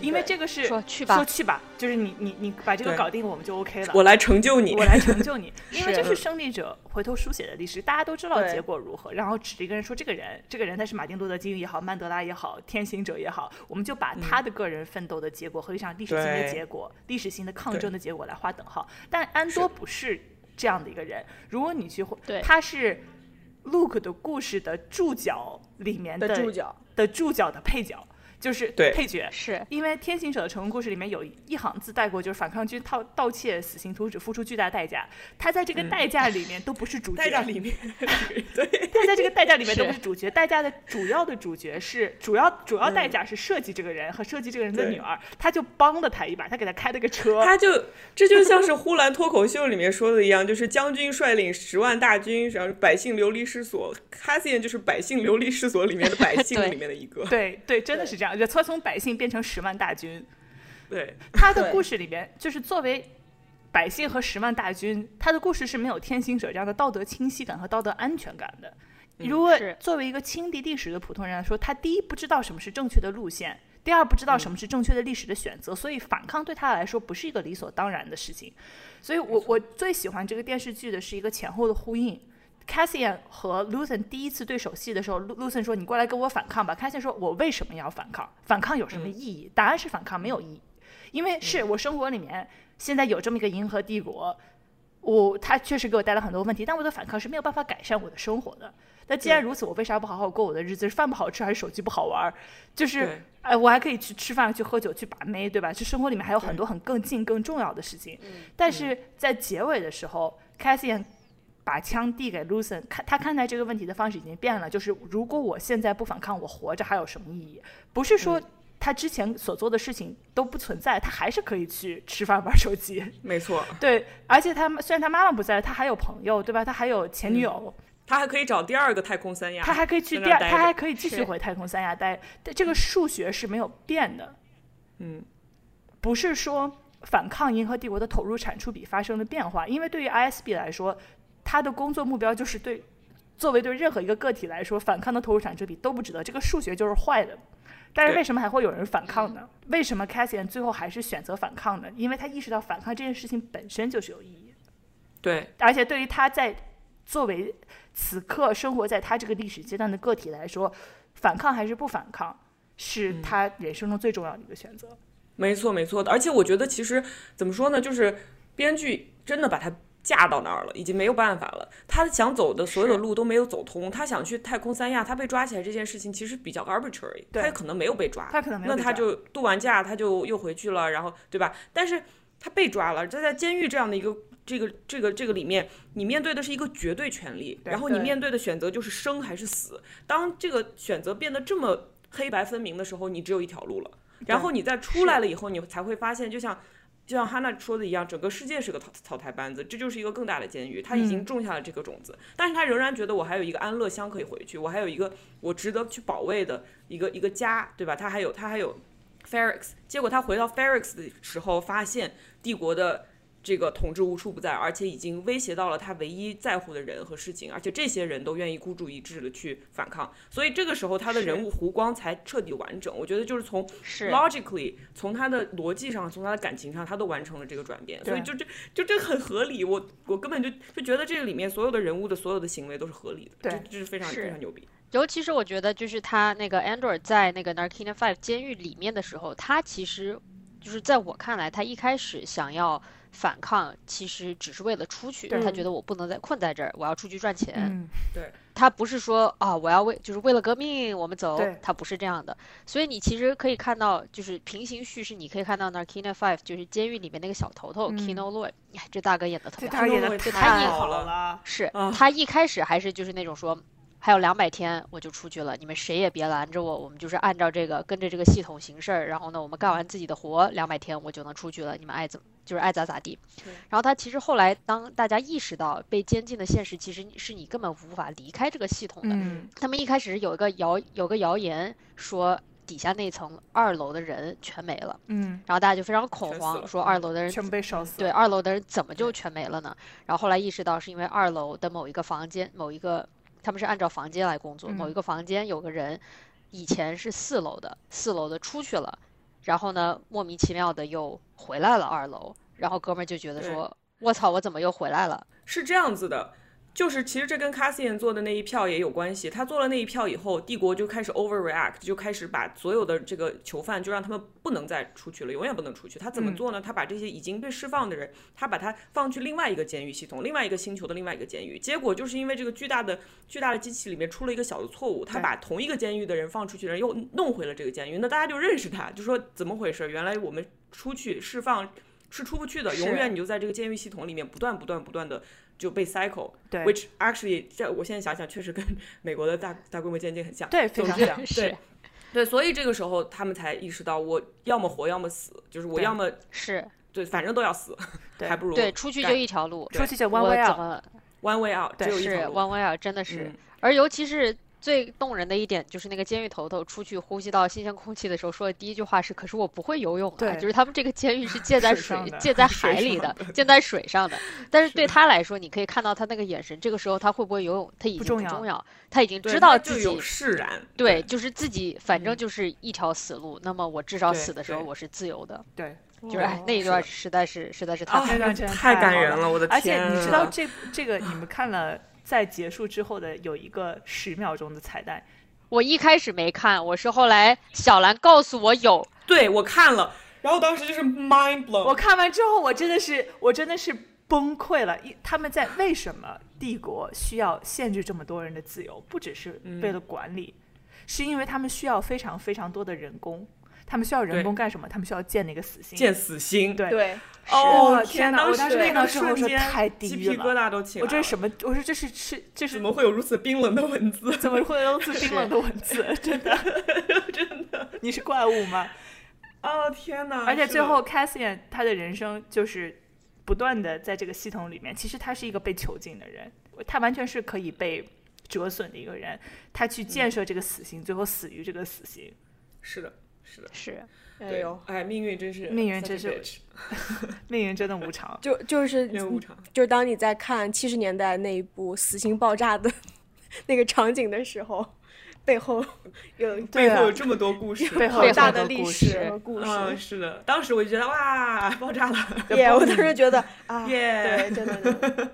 因为这个是说去吧，说去吧，就是你你你把这个搞定，我们就 OK 了。我来成就你，我来成就你。*laughs* 因为这是胜利者回头书写的历史，大家都知道结果如何。然后指着一个人说：“这个人，这个人他是马丁路德金也好，曼德拉也好，天行者也好，我们就把他的个人奋斗的结果和一场历史性的结果、历史性的抗争的结果来划等号。”但安多不是这样的一个人。如果你去，他是 Luke 的故事的注脚里面的注脚的注脚的配角。就是配角，是因为《天行者》的成功故事里面有一行字带过，就是反抗军盗盗窃死刑图纸付出巨大代价，他在这个代价里面都不是主角。代价里面，*laughs* 对，他在这个代价里面都不是主角。代价的主要的主角是主要主要代价是设计这个人和设计这个人的女儿，他就帮了他一把，他给他开了个车。他就这就像是呼兰脱口秀里面说的一样，就是将军率领十万大军，然后百姓流离失所。卡西恩就是百姓流离失所里面的百姓 *laughs* 里面的一个。对对，真的是这样。就他从百姓变成十万大军，对他的故事里边，就是作为百姓和十万大军，他的故事是没有天行者这样的道德清晰感和道德安全感的。如果作为一个亲历历史的普通人来说，他第一不知道什么是正确的路线，第二不知道什么是正确的历史的选择，所以反抗对他来说不是一个理所当然的事情。所以我我最喜欢这个电视剧的是一个前后的呼应。Cassian 和 Luthen 第一次对手戏的时候，Luthen 说：“你过来跟我反抗吧。”Cassian 说：“我为什么要反抗？反抗有什么意义？”答案是反抗没有意义，因为是我生活里面现在有这么一个银河帝国，我他确实给我带来很多问题，但我的反抗是没有办法改善我的生活的。那既然如此，我为啥不好好过我的日子？是饭不好吃还是手机不好玩？就是哎，我还可以去吃饭、去喝酒、去把妹，对吧？就生活里面还有很多很更近、更重要的事情。但是在结尾的时候，Cassian。把枪递给 Lucen，看他看待这个问题的方式已经变了。就是如果我现在不反抗，我活着还有什么意义？不是说他之前所做的事情都不存在，他还是可以去吃饭玩手机。*laughs* 没错，对。而且他虽然他妈妈不在，他还有朋友，对吧？他还有前女友，他还可以找第二个太空三亚，他还可以去第二，他还可以继续回太空三亚待。但这个数学是没有变的。嗯，不是说反抗银河帝国的投入产出比发生了变化，因为对于 ISB 来说。他的工作目标就是对作为对任何一个个体来说，反抗的投入产出比都不值得，这个数学就是坏的。但是为什么还会有人反抗呢？为什么 Cassian 最后还是选择反抗呢？因为他意识到反抗这件事情本身就是有意义的，对，而且对于他在作为此刻生活在他这个历史阶段的个体来说，反抗还是不反抗，是他人生中最重要的一个选择。没错没错的。而且我觉得其实怎么说呢，就是编剧真的把他架到那儿了，已经没有办法了。他想走的所有的路都没有走通。他想去太空三亚，他被抓起来这件事情其实比较 arbitrary，对他可能没有被抓，他可能没有那他就度完假他就又回去了，然后对吧？但是他被抓了，这在监狱这样的一个。这个这个这个里面，你面对的是一个绝对权利，然后你面对的选择就是生还是死。当这个选择变得这么黑白分明的时候，你只有一条路了。然后你再出来了以后，你才会发现，就像就像哈娜说的一样，整个世界是个草草台班子，这就是一个更大的监狱。他已经嗯种下了这个种子，但是他仍然觉得我还有一个安乐乡可以回去，我还有一个我值得去保卫的一个一个家，对吧？他还有他还有 Ferrix，结果他回到 Ferrix 的时候，发现帝国的。这个统治无处不在，而且已经威胁到了他唯一在乎的人和事情，而且这些人都愿意孤注一掷的去反抗，所以这个时候他的人物弧光才彻底完整。我觉得就是从 logically 从他的逻辑上，从他的感情上，他都完成了这个转变，所以就这就这很合理。我我根本就就觉得这个里面所有的人物的所有的行为都是合理的，这这是非常非常牛逼。尤其是我觉得，就是他那个 Andor 在那个 Narkina Five 监狱里面的时候，他其实就是在我看来，他一开始想要反抗，其实只是为了出去。他觉得我不能再困在这儿，我要出去赚钱。嗯，他不是说啊，我要为就是为了革命我们走对，他不是这样的。所以你其实可以看到，就是平行叙事，你可以看到 Narkina Five 就是监狱里面那个小头头、嗯 Kino Loy，哎，这大哥演的特别好这他。演的太太好好了了，是啊他一开始还是就是那种说，还有两百天我就出去了，你们谁也别拦着我，我们就是按照这个跟着这个系统行事儿，然后呢，我们干完自己的活，两百天我就能出去了，你们爱怎么就是爱咋咋地。然后他其实后来当大家意识到被监禁的现实其实是你根本无法离开这个系统的，嗯，他们一开始有一个谣有个谣言说底下那层二楼的人全没了，嗯，然后大家就非常恐慌，说二楼的人全被烧死对，二楼的人怎么就全没了呢？然后后来意识到是因为二楼的某一个房间，某一个他们是按照房间来工作，某一嗯个房间有个人以前是四楼的，四楼的出去了，然后呢莫名其妙的又回来了二楼，然后哥们儿就觉得说，我操，我怎么又回来了？是这样子的，就是其实这跟 Cassian 做的那一票也有关系。他做了那一票以后，帝国就开始 overreact，就开始把所有的这个囚犯就让他们不能再出去了，永远不能出去。他怎么嗯做呢？他把这些已经被释放的人，他把他放去另外一个监狱系统，另外一个星球的另外一个监狱。结果就是因为这个巨大的巨大的机器里面出了一个小的错误，他把同一个监狱的人放出去的人又弄回了这个监狱。那大家就认识他，就说怎么回事？原来我们出去释放。是出不去的，永远你就在这个监狱系统里面不断不断不断的就被 cycle，对 which actually 这我现在想想确实跟 *laughs* 美国的大大规模监禁很像。对，非常像。是对对，所以这个时候他们才意识到，我要么活，要么死，就是我要么是对，反正都要死，*laughs* 对还不如对，出去就一条路，出去就 one way out，one way out，只对是有一条路。one way out，真的是。嗯而尤其是最动人的一点，就是那个监狱头头出去呼吸到新鲜空气的时候说的第一句话是：“可是我不会游泳啊！”对就是他们这个监狱是建在水水、建在 *laughs* 海里上的、建在水上的。但是对他来说，你可以看到他那个眼神，这个时候他会不会游泳，他已经不重要重要，他已经知道自己释然。对，就是自己反正嗯就是一条死路。那么我至少死的时候我是自由的。对，就是哎，那一段实在是实在是太太感人了，我的而且天！你知道这这个你们看了在结束之后的有一个十秒钟的彩蛋，我一开始没看，我是后来小兰告诉我有，对我看了，然后当时就是 mind blown。我看完之后，我真的是，我真的是崩溃了。一他们在为什么帝国需要限制这么多人的自由？不只是为了管理，是因为他们需要非常非常多的人工。他们需要人工干什么？他们需要建那个死心。建死心。对对，哦天哪哪！我当时那个看到之后瞬间说太鸡地狱了皮疙瘩都起来了。我这是什么？我说这是是这是怎么会有如此冰冷的文字？怎么会有如此冰冷的文 *laughs* 字？*laughs* 真的真的？你是怪物吗？哦天哪！而且最后 Cassian 他的人生就是不断的在这个系统里面，其实他是一个被囚禁的人，他完全是可以被折损的一个人。他去建设这个死刑，最后死于这个死刑。是的，是的，是对哎呦，，哎，命运真是命运真是 *laughs* 命运真的无常。*laughs* 就就是命无常。就是当你在看七十年代那一部《死刑爆炸》的那个场景的时候，背后 *laughs* 有背后有啊这么多故事，背后大的历故事史和故嗯，事。是的，当时我就觉得哇，爆炸了。耶！我当时觉得啊，耶真的，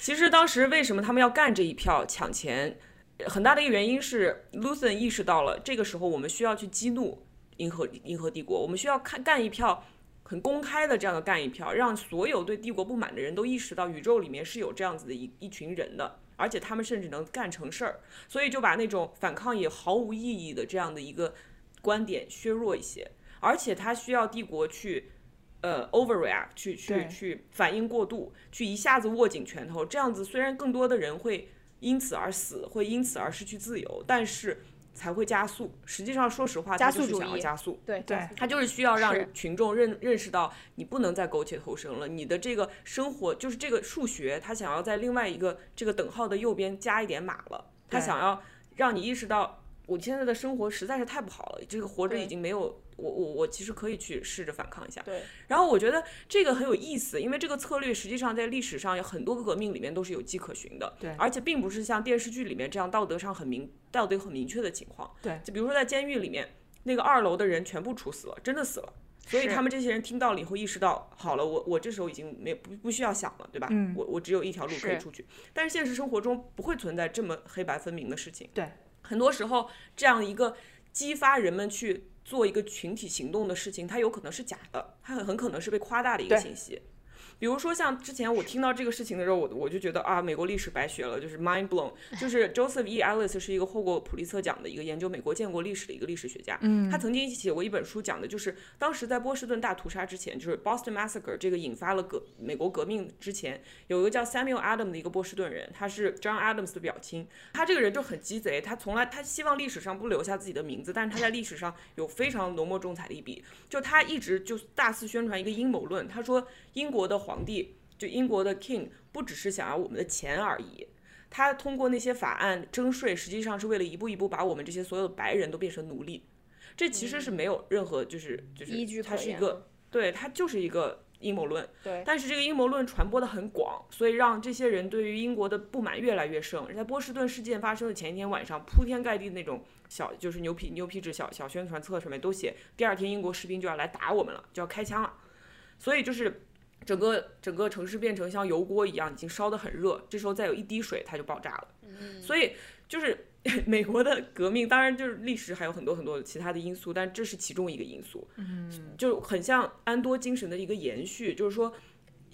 其实当时为什么他们要干这一票抢钱，很大的一个原因是 Luthen 意识到了这个时候我们需要去激怒银河银河帝国，我们需要看干一票很公开的这样的干一票，让所有对帝国不满的人都意识到宇宙里面是有这样子的一一群人的。而且他们甚至能干成事儿，所以就把那种反抗也毫无意义的这样的一个观点削弱一些，而且他需要帝国去呃 overreact 去去去反应过度，去一下子握紧拳头，这样子虽然更多的人会因此而死，会因此而失去自由，但是才会加速。实际上，说实话，加他就是想要加速。对对他就是需要让群众认认识到，你不能再苟且偷生了。你的这个生活就是这个数学，他想要在另外一个这个等号的右边加一点码了。他想要让你意识到，我现在的生活实在是太不好了，这个活着已经没有我我我其实可以去试着反抗一下。对，然后我觉得这个很有意思，因为这个策略实际上在历史上有很多个革命里面都是有迹可循的，对而且并不是像电视剧里面这样道德上很明、道德很明确的情况，对就比如说在监狱里面，那个二楼的人全部处死了，真的死了。所以他们这些人听到了以后，意识到好了，我我这时候已经没不不需要想了，对吧？嗯我我只有一条路可以出去。但是现实生活中不会存在这么黑白分明的事情。对，很多时候这样一个激发人们去做一个群体行动的事情，它有可能是假的，它很很可能是被夸大的一个信息。比如说像之前我听到这个事情的时候，我我就觉得啊，美国历史白学了，就是 mind blown。就是 Joseph E. Ellis 是一个获过普利策奖的一个研究美国建国历史的一个历史学家。嗯，他曾经写过一本书，讲的就是当时在波士顿大屠杀之前，就是 Boston Massacre 这个引发了革美国革命之前，有一个叫 Samuel Adams 的一个波士顿人，他是 John Adams 的表亲。他这个人就很鸡贼，他从来他希望历史上不留下自己的名字，但是他在历史上有非常浓墨重彩的一笔。就他一直就大肆宣传一个阴谋论，他说英国的皇帝。就英国的 king 不只是想要我们的钱而已，他通过那些法案征税，实际上是为了一步一步把我们这些所有的白人都变成奴隶。这其实是没有任何就是就是依据它是一个对它就是一个阴谋论。对，但是这个阴谋论传播的很广，所以让这些人对于英国的不满越来越盛。在波士顿事件发生的前一天晚上，铺天盖地的那种小就是牛皮牛皮纸小小宣传册上面都写，第二天英国士兵就要来打我们了，就要开枪了。所以就是整个整个城市变成像油锅一样，已经烧得很热。这时候再有一滴水，它就爆炸了。*laughs* 所以就是 *laughs* 美国的革命，当然就是历史还有很多很多其他的因素，但这是其中一个因素。嗯，就很像安多精神的一个延续，就是说。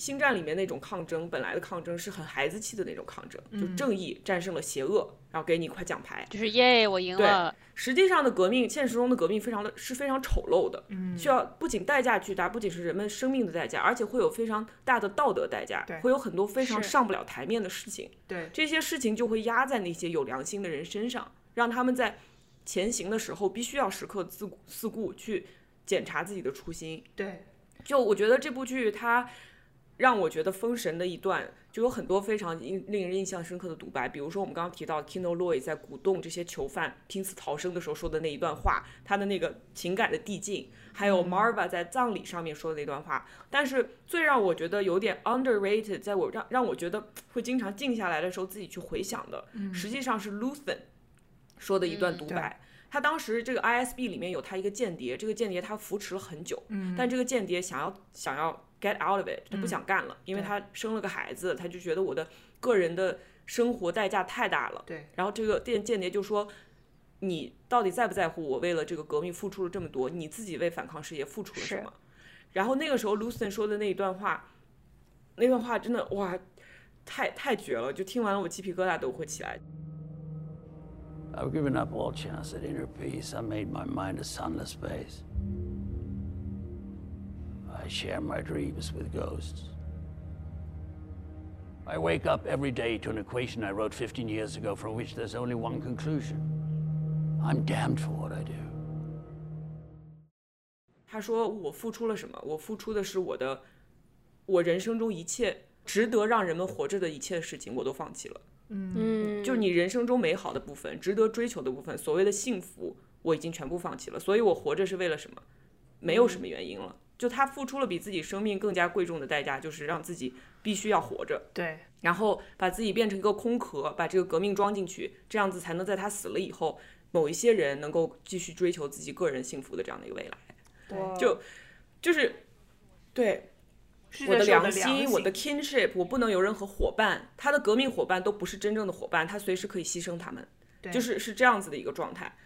星战里面那种抗争，本来的抗争是很孩子气的那种抗争，就正义战胜了邪恶，然后给你一块奖牌。就是耶，我赢对了，实际上的革命，现实中的革命非常的是非常丑陋的，需要不仅代价巨大，不仅是人们生命的代价，而且会有非常大的道德代价对，会有很多非常上不了台面的事情。对，这些事情就会压在那些有良心的人身上，让他们在前行的时候必须要时刻自顾自顾去检查自己的初心。对，就我觉得这部剧它让我觉得封神的一段，就有很多非常印令人印象深刻的独白，比如说我们刚刚提到 Kino Loy 在鼓动这些囚犯拼死逃生的时候说的那一段话，他的那个情感的递进，还有 Marva 在葬礼上面说的那段话。但是最让我觉得有点 underrated，在我让让我觉得会经常静下来的时候自己去回想的，实际上是 Luthen 说的一段独白。他当时这个 ISB 里面有他一个间谍，这个间谍他扶持了很久，但这个间谍想要想要 get out of it，他不想干了，因为他生了个孩子，他就觉得我的个人的生活代价太大了。对，然后这个间间谍就说：“你到底在不在乎我为了这个革命付出了这么多？你自己为反抗事业付出了什么？”然后那个时候 Lucien 说的那一段话，那段话真的哇，太太绝了！就听完了我鸡皮疙瘩都会起来。I've given up all chance at inner peace. I made my mind a sunless space. I share my dreams with ghosts. I wake up every day to an equation I wrote 15 years ago from which there's only one conclusion. I'm damned for what I do. 他说：“我付出了什么？我付出的是我的，我人生中一切值得让人们活着的一切事情，我都放弃了。嗯，就你人生中美好的部分，值得追求的部分，所谓的幸福，我已经全部放弃了。所以我活着是为了什么？没有什么原因了。就他付出了比自己生命更加贵重的代价，就是让自己必须要活着，对，然后把自己变成一个空壳，把这个革命装进去，这样子才能在他死了以后，某一些人能够继续追求自己个人幸福的这样的一个未来。对就就是对是我的良良心，我的 kinship，我不能有任何伙伴，他的革命伙伴都不是真正的伙伴，他随时可以牺牲他们，对就是是这样子的一个状态。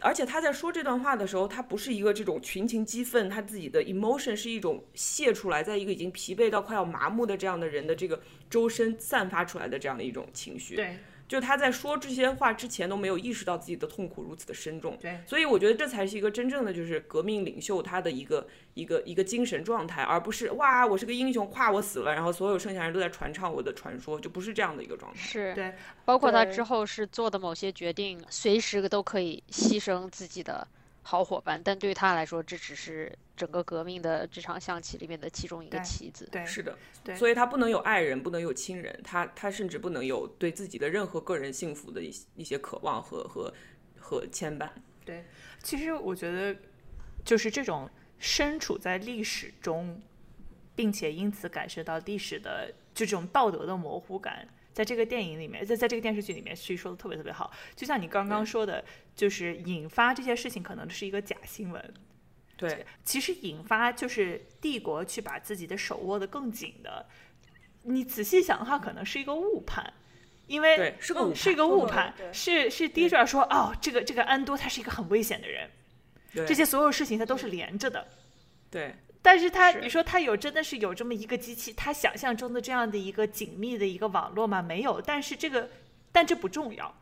而且他在说这段话的时候，他不是一个这种群情激愤，他自己的 emotion 是一种泄出来，在一个已经疲惫到快要麻木的这样的人的这个周身散发出来的这样的一种情绪。对就他在说这些话之前都没有意识到自己的痛苦如此的深重，对。所以我觉得这才是一个真正的就是革命领袖他的一个一个一个精神状态，而不是哇我是个英雄，夸我死了，然后所有剩下人都在传唱我的传说，就不是这样的一个状态。是，对。包括他之后是做的某些决定，随时都可以牺牲自己的好伙伴，但对于他来说，这只是整个革命的这场象棋里面的其中一个棋子。对是的，对所以他不能有爱人，不能有亲人，他他甚至不能有对自己的任何个人幸福的一些一些渴望和和和牵绊。对，其实我觉得就是这种身处在历史中，并且因此感受到历史的就这种道德的模糊感，在这个电影里面，在在这个电视剧里面，其实说的特别特别好。就像你刚刚说的，就是引发这些事情可能是一个假新闻，对，其实引发就是帝国去把自己的手握得更紧的。你仔细想的话，可能是一个误判，因为是个误是一个判。嗯误判，是是第一段说哦，这个这个安多他是一个很危险的人，这些所有事情他都是连着的。对但是他，你说他有真的是有这么一个机器，他想象中的这样的一个紧密的一个网络吗？没有。但是这个，但这不重要。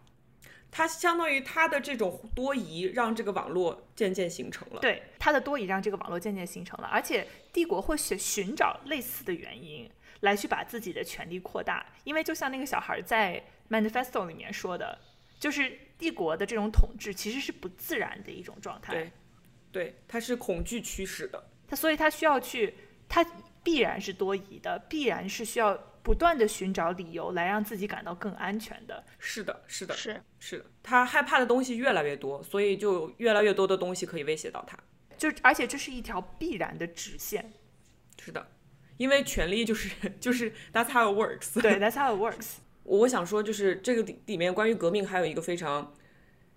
它相当于它的这种多疑，让这个网络渐渐形成了。对它的多疑让这个网络渐渐形成了，而且帝国会寻寻找类似的原因来去把自己的权力扩大，因为就像那个小孩在 manifesto 里面说的，就是帝国的这种统治其实是不自然的一种状态。对对，它是恐惧驱使的。他所以他需要去，他必然是多疑的，必然是需要不断的寻找理由来让自己感到更安全的。是的，是的，是是的，他害怕的东西越来越多，所以就越来越多的东西可以威胁到他。就而且这是一条必然的直线。是的，因为权力就是就是 that's how it works。对，That's how it works。*laughs* 我想说，就是这个里里面关于革命还有一个非常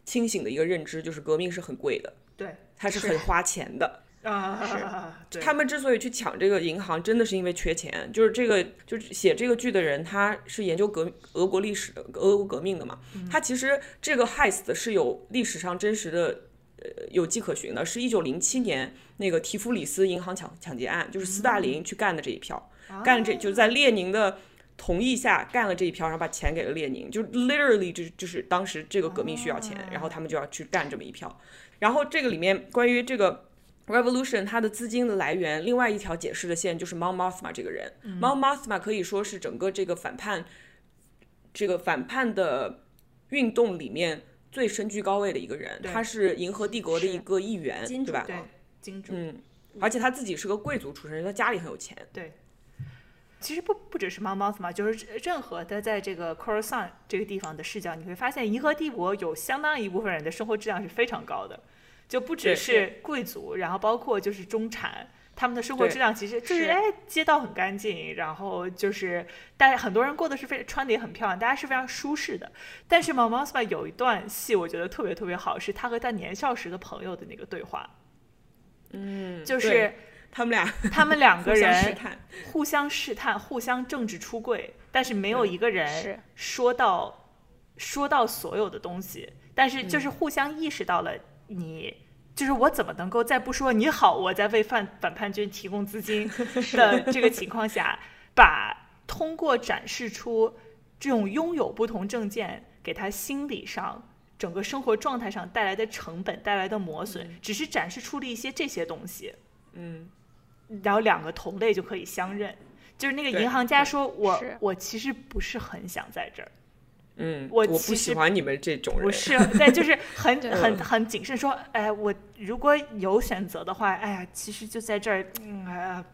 清醒的一个认知，就是革命是很贵的，对它是很花钱的。啊，是他们之所以去抢这个银行，真的是因为缺钱。就是这个，就是写这个剧的人，他是研究革俄国历史的，俄国革命的嘛。他其实这个 heist 是有历史上真实的，呃，有迹可循的，是一九零七年那个提夫里斯银行抢抢劫案，就是斯大林去干的这一票，干这就在列宁的。同意下干了这一票，然后把钱给了列宁，就 literally 就就是当时这个革命需要钱，然后他们就要去干这么一票。然后这个里面关于这个 revolution 它的资金的来源，另外一条解释的线就是 Mount Mothma 这个人。Mount Mothma 可以说是整个这个反叛这个反叛的运动里面最身居高位的一个人，他是银河帝国的一个议员，金对吧？对，金主，嗯，而且他自己是个贵族出身，他家里很有钱。对。其实不不只是 Mount Mothma，就是任何的在这个 Coruscant 这个地方的视角，你会发现银河帝国有相当一部分人的生活质量是非常高的，就不只是贵族，然后包括就是中产，他们的生活质量其实就是是。哎，街道很干净，然后就是大家很多人过的是非穿的也很漂亮，大家是非常舒适的。但是 Mothma 有一段戏我觉得特别特别好，是他和他年少时的朋友的那个对话，嗯，就是他们俩他们两个互相试人探，互相试探，互相政治出柜，但是没有一个人是说到说到所有的东西，但是嗯就是互相意识到了你。就是我怎么能够在不说你好，我在为反反叛军提供资金 *laughs* 的这个情况下，把通过展示出这种拥有不同证件给他心理上、整个生活状态上带来的成本、带来的磨损，只是展示出了一些这些东西，嗯，然后两个同类就可以相认。就是那个银行家说：“我我其实不是很想在这儿，嗯，我我不其实喜欢你们这种人，不是对，就是很 *laughs* 很很谨慎说，哎，我如果有选择的话，哎呀，其实就在这儿，嗯，哎呀，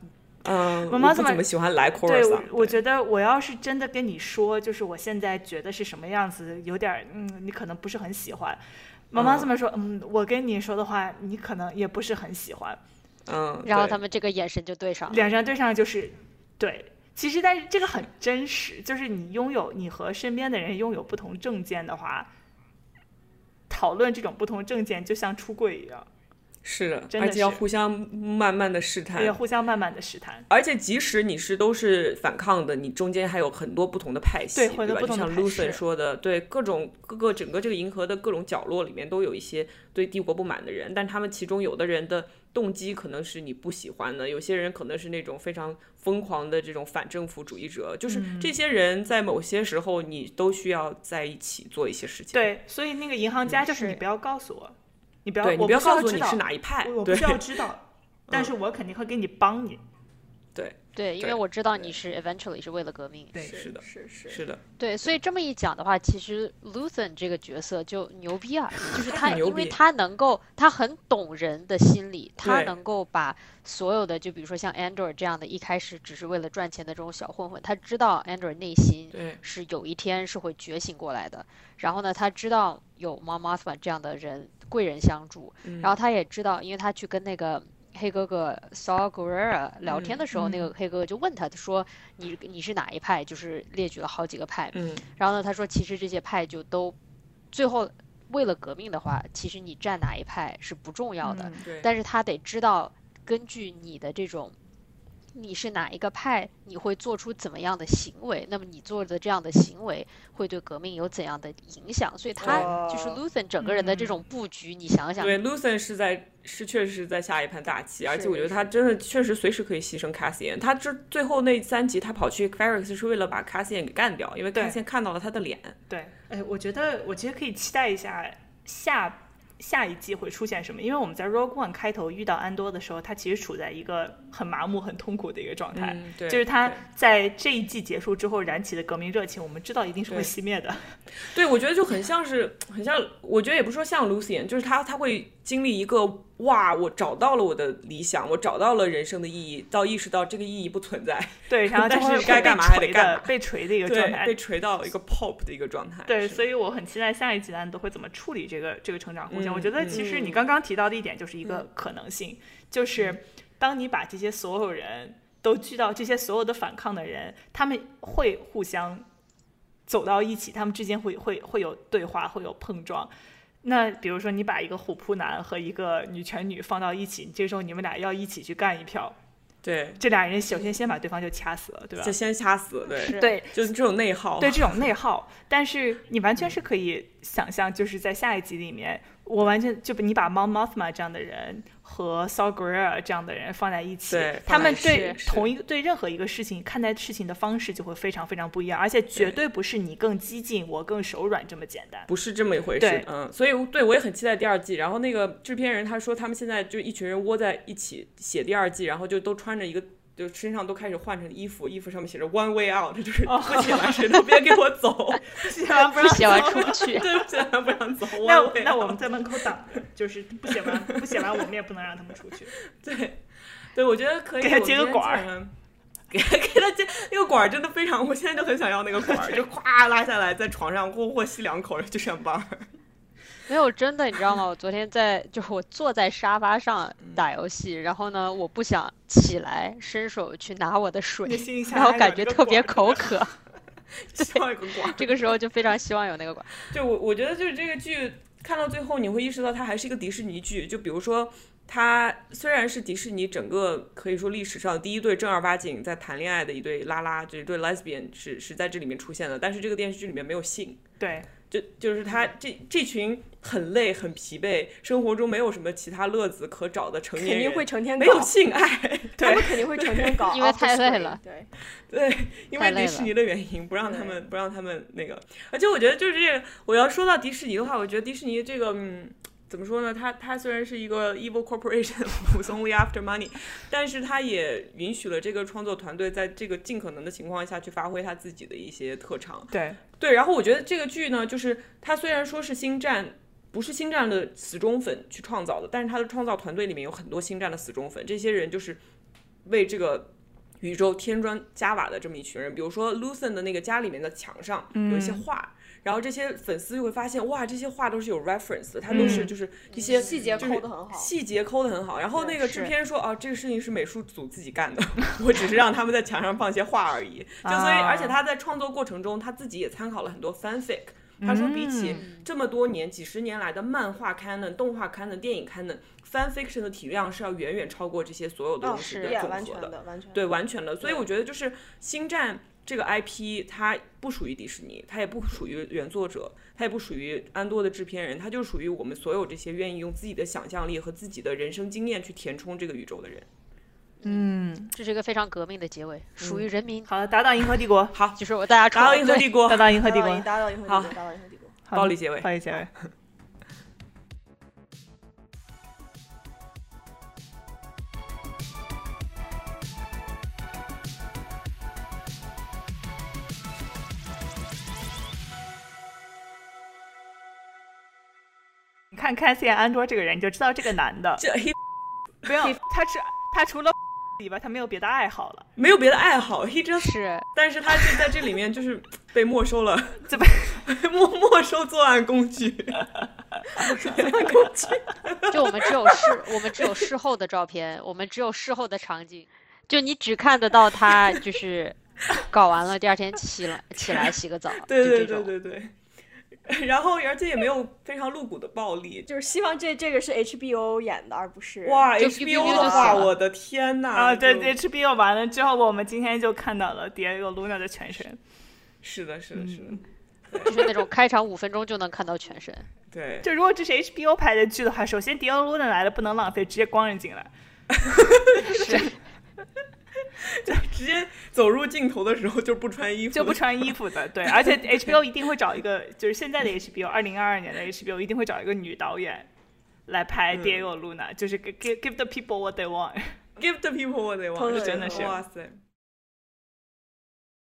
嗯，我我妈怎么怎么喜欢来 c o r 对我我觉得我要是真的跟你说，就是我现在觉得是什么样子，有点，嗯，你可能不是很喜欢。妈妈嗯这么说，嗯，我跟你说的话，你可能也不是很喜欢。嗯，然后他们这个眼神就对上了。两张对上就是对。其实，但是这个很真实，就是你拥有你和身边的人拥有不同证件的话，讨论这种不同证件就像出柜一样，是的，真的而且要互相慢慢的试探对，互相慢慢的试探。而且即使你是都是反抗的，你中间还有很多不同的派系，对就像派 Lucen 系说的，对各种各个整个这个银河的各种角落里面都有一些对帝国不满的人，但他们其中有的人的动机可能是你不喜欢的，有些人可能是那种非常疯狂的这种反政府主义者，就是嗯这些人在某些时候你都需要在一起做一些事情。对，所以那个银行家就是你不要告诉我，你不要，对，你不要告诉我你是哪一派，我我不需要知道，*laughs* 但是我肯定会给你帮你。对对，因为我知道你是 eventually 是为了革命。对，是的，是是是的，对，所以这么一讲的话，其实 Luthen 这个角色就牛逼啊，*laughs* 就是他，很牛逼因为他能够，他很懂人的心理，他能够把所有的，就比如说像 Andor 这样的，一开始只是为了赚钱的这种小混混，他知道 Andor 内心是有一天是会觉醒过来的。然后呢，他知道有 Mon Mothma 这样的人贵人相助，嗯然后他也知道，因为他去跟那个黑哥哥 Saw Gerrera 聊天的时候，那个黑哥哥就问他，他说你你是哪一派？就是列举了好几个派。嗯，然后呢，他说其实这些派就都最后为了革命的话，其实你站哪一派是不重要的，但是他得知道根据你的这种。你是哪一个派？你会做出怎么样的行为？那么你做的这样的行为会对革命有怎样的影响？所以他就是哦 Luthen 整个人的这嗯种布局，你想想，对，Lucen 是在是确实是在下一盘大棋，而且我觉得他真的确实随时可以牺牲 Cassian。他这最后那三集他跑去 Ferrex 是为了把 Cassian 给干掉，因为对 Cassian 看到了他的脸。对，哎，我觉得我其实可以期待一下下下一季会出现什么，因为我们在 Rogue One 开头遇到安多的时候，他其实处在一个很麻木、很痛苦的一个状态。嗯，对，就是他在这一季结束之后燃起的革命热情，我们知道一定是会熄灭的。对，我觉得就很像是，很像，我觉得也不是说像 Lucian，就是他他会经历一个哇，我找到了我的理想，我找到了人生的意义，到意识到这个意义不存在，*laughs* 对，然后但就是该干嘛还得干嘛被锤的一个状，态被。锤到一个 pop 的一个状态。对，所以我很期待下一集的安都会怎么处理这个这个成长弧线。我嗯觉得其实你刚刚提到的一点就是一个可能性，就是当你把这些所有人都聚到这些所有的反抗的人，他们会互相走到一起，他们之间会会会有对话，会有碰撞。那比如说，你把一个虎扑男和一个女权女放到一起，这时候你们俩要一起去干一票，对，这俩人首先先把对方就掐死了，对吧就？先掐死，对，对，就是这种内耗。对这种 *laughs* 内耗，但是你完全是可以想象，就是在下一集里面，我完全就你把 Mon Mothma 这样的人和 Saw Gerrera 这样的人放在一起，他们对同一个对任何一个事情看待事情的方式就会非常非常不一样，而且绝对不是你更激进，我更手软这么简单。不是这么一回事，嗯，所以对我也很期待第二季。然后那个制片人他说，他们现在就一群人窝在一起写第二季，然后就都穿着一个，就身上都开始换成衣服，衣服上面写着 “One Way Out”，就是不写完谁都别给我走，*laughs* 写完不不让写完走出不去。对，不写完不让走。*laughs* 那那我们在门口等着，就是不写完不写完，我们也不能让他们出去。*laughs* 对，对，我觉得可以。给他接个管儿。给给他接那个管儿真的非常，我现在就很想要那个管儿，就咵拉下来，在床上霍霍吸两口就上班儿。没有真的，你知道吗？我昨天在就是我坐在沙发上嗯打游戏，然后呢，我不想起来伸手去拿我的水然后感觉特别口渴，需要一个管儿。这个时候就非常希望有那个管。*laughs* 就我我觉得就是这个剧看到最后，你会意识到它还是一个迪士尼剧。就比如说，它虽然是迪士尼整个可以说历史上第一对正儿八经在谈恋爱的一对拉拉，这一对 lesbian 是是在这里面出现的，但是这个电视剧里面没有性。对，就就是他这这群很累很疲惫，生活中没有什么其他乐子可找的成年人，肯定会成天没有，性爱 *laughs* *laughs* 他们肯定会成天搞，因为太累了对，对，因为迪士尼的原因，不让他们不让他们那个。而且我觉得就是这个，我要说到迪士尼的话，我觉得迪士尼这个嗯。怎么说呢？它它虽然是一个 evil corporation *laughs* who's only after money，但是它也允许了这个创作团队在这个尽可能的情况下去发挥他自己的一些特长。对，对，然后我觉得这个剧呢，就是它虽然说是星战，不是星战的死忠粉去创造的，但是他的创造团队里面有很多星战的死忠粉，这些人就是为这个宇宙添砖加瓦的这么一群人。比如说 Lucen 的那个家里面的墙上有一些画。然后这些粉丝就会发现，哇，这些画都是有 reference 的，它都是就是一些细节抠的很好细节抠的很好。然后那个制片说，啊，这个事情是美术组自己干的，*laughs* 我只是让他们在墙上放些画而已。就所以，啊而且他在创作过程中，他自己也参考了很多 fanfic。他说，比起嗯这么多年、几十年来的漫画 canon、动画 canon、电影 canon、fan fiction 的体量是要远远超过这些所有东西的总和也完全的完全对，完全的。所以我觉得就是《星战》这个 IP，它不属于迪士尼，它也不属于原作者，它也不属于安多的制片人，它就属于我们所有这些愿意用自己的想象力和自己的人生经验去填充这个宇宙的人。嗯，这是一个非常革命的结尾，属于人民，好了，打倒银河帝国，好，就是我大家打倒银河帝国打，倒银河帝国打倒，银河帝好国，打倒银河帝国。好暴力结尾暴力结尾。看看谢安卓这个人，你就知道这个男的这黑不要他是他除了以外，他没有别的爱好了。没有别的爱好，he just，是但是他就在这里面就是被没收了，*laughs* 就被没没收作案工具。*laughs* 工具就我们只有事，我们只有事后的照片，我们只有事后的场景，就你只看得到他就是搞完了，第二天起了起来洗个澡，*laughs* 对对对对对。然后，而且也没有非常露骨的暴力。就是希望这这个是 HBO 演的，而不是哇，HBO 的话，我的天呐！啊，对就，HBO 完了之后，我们今天就看到了 Diego Luna 的全身。是的，是的，是嗯的，就是那种开场五分钟就能看到全身。*laughs* 对，就如果这是 HBO 拍的剧的话，首先 Diego Luna 来了不能浪费，直接光着进来。*laughs* *laughs* 是，直接走入镜头的时候就不穿衣服，就不穿衣服的，对，而且 HBO 一定会找一个，就是现在的 HBO，二零二二年的 HBO 一定会找一个女导演来拍嗯 Diego Luna，、就是 give give the people what they want。give the people what they want，对真的是哇塞。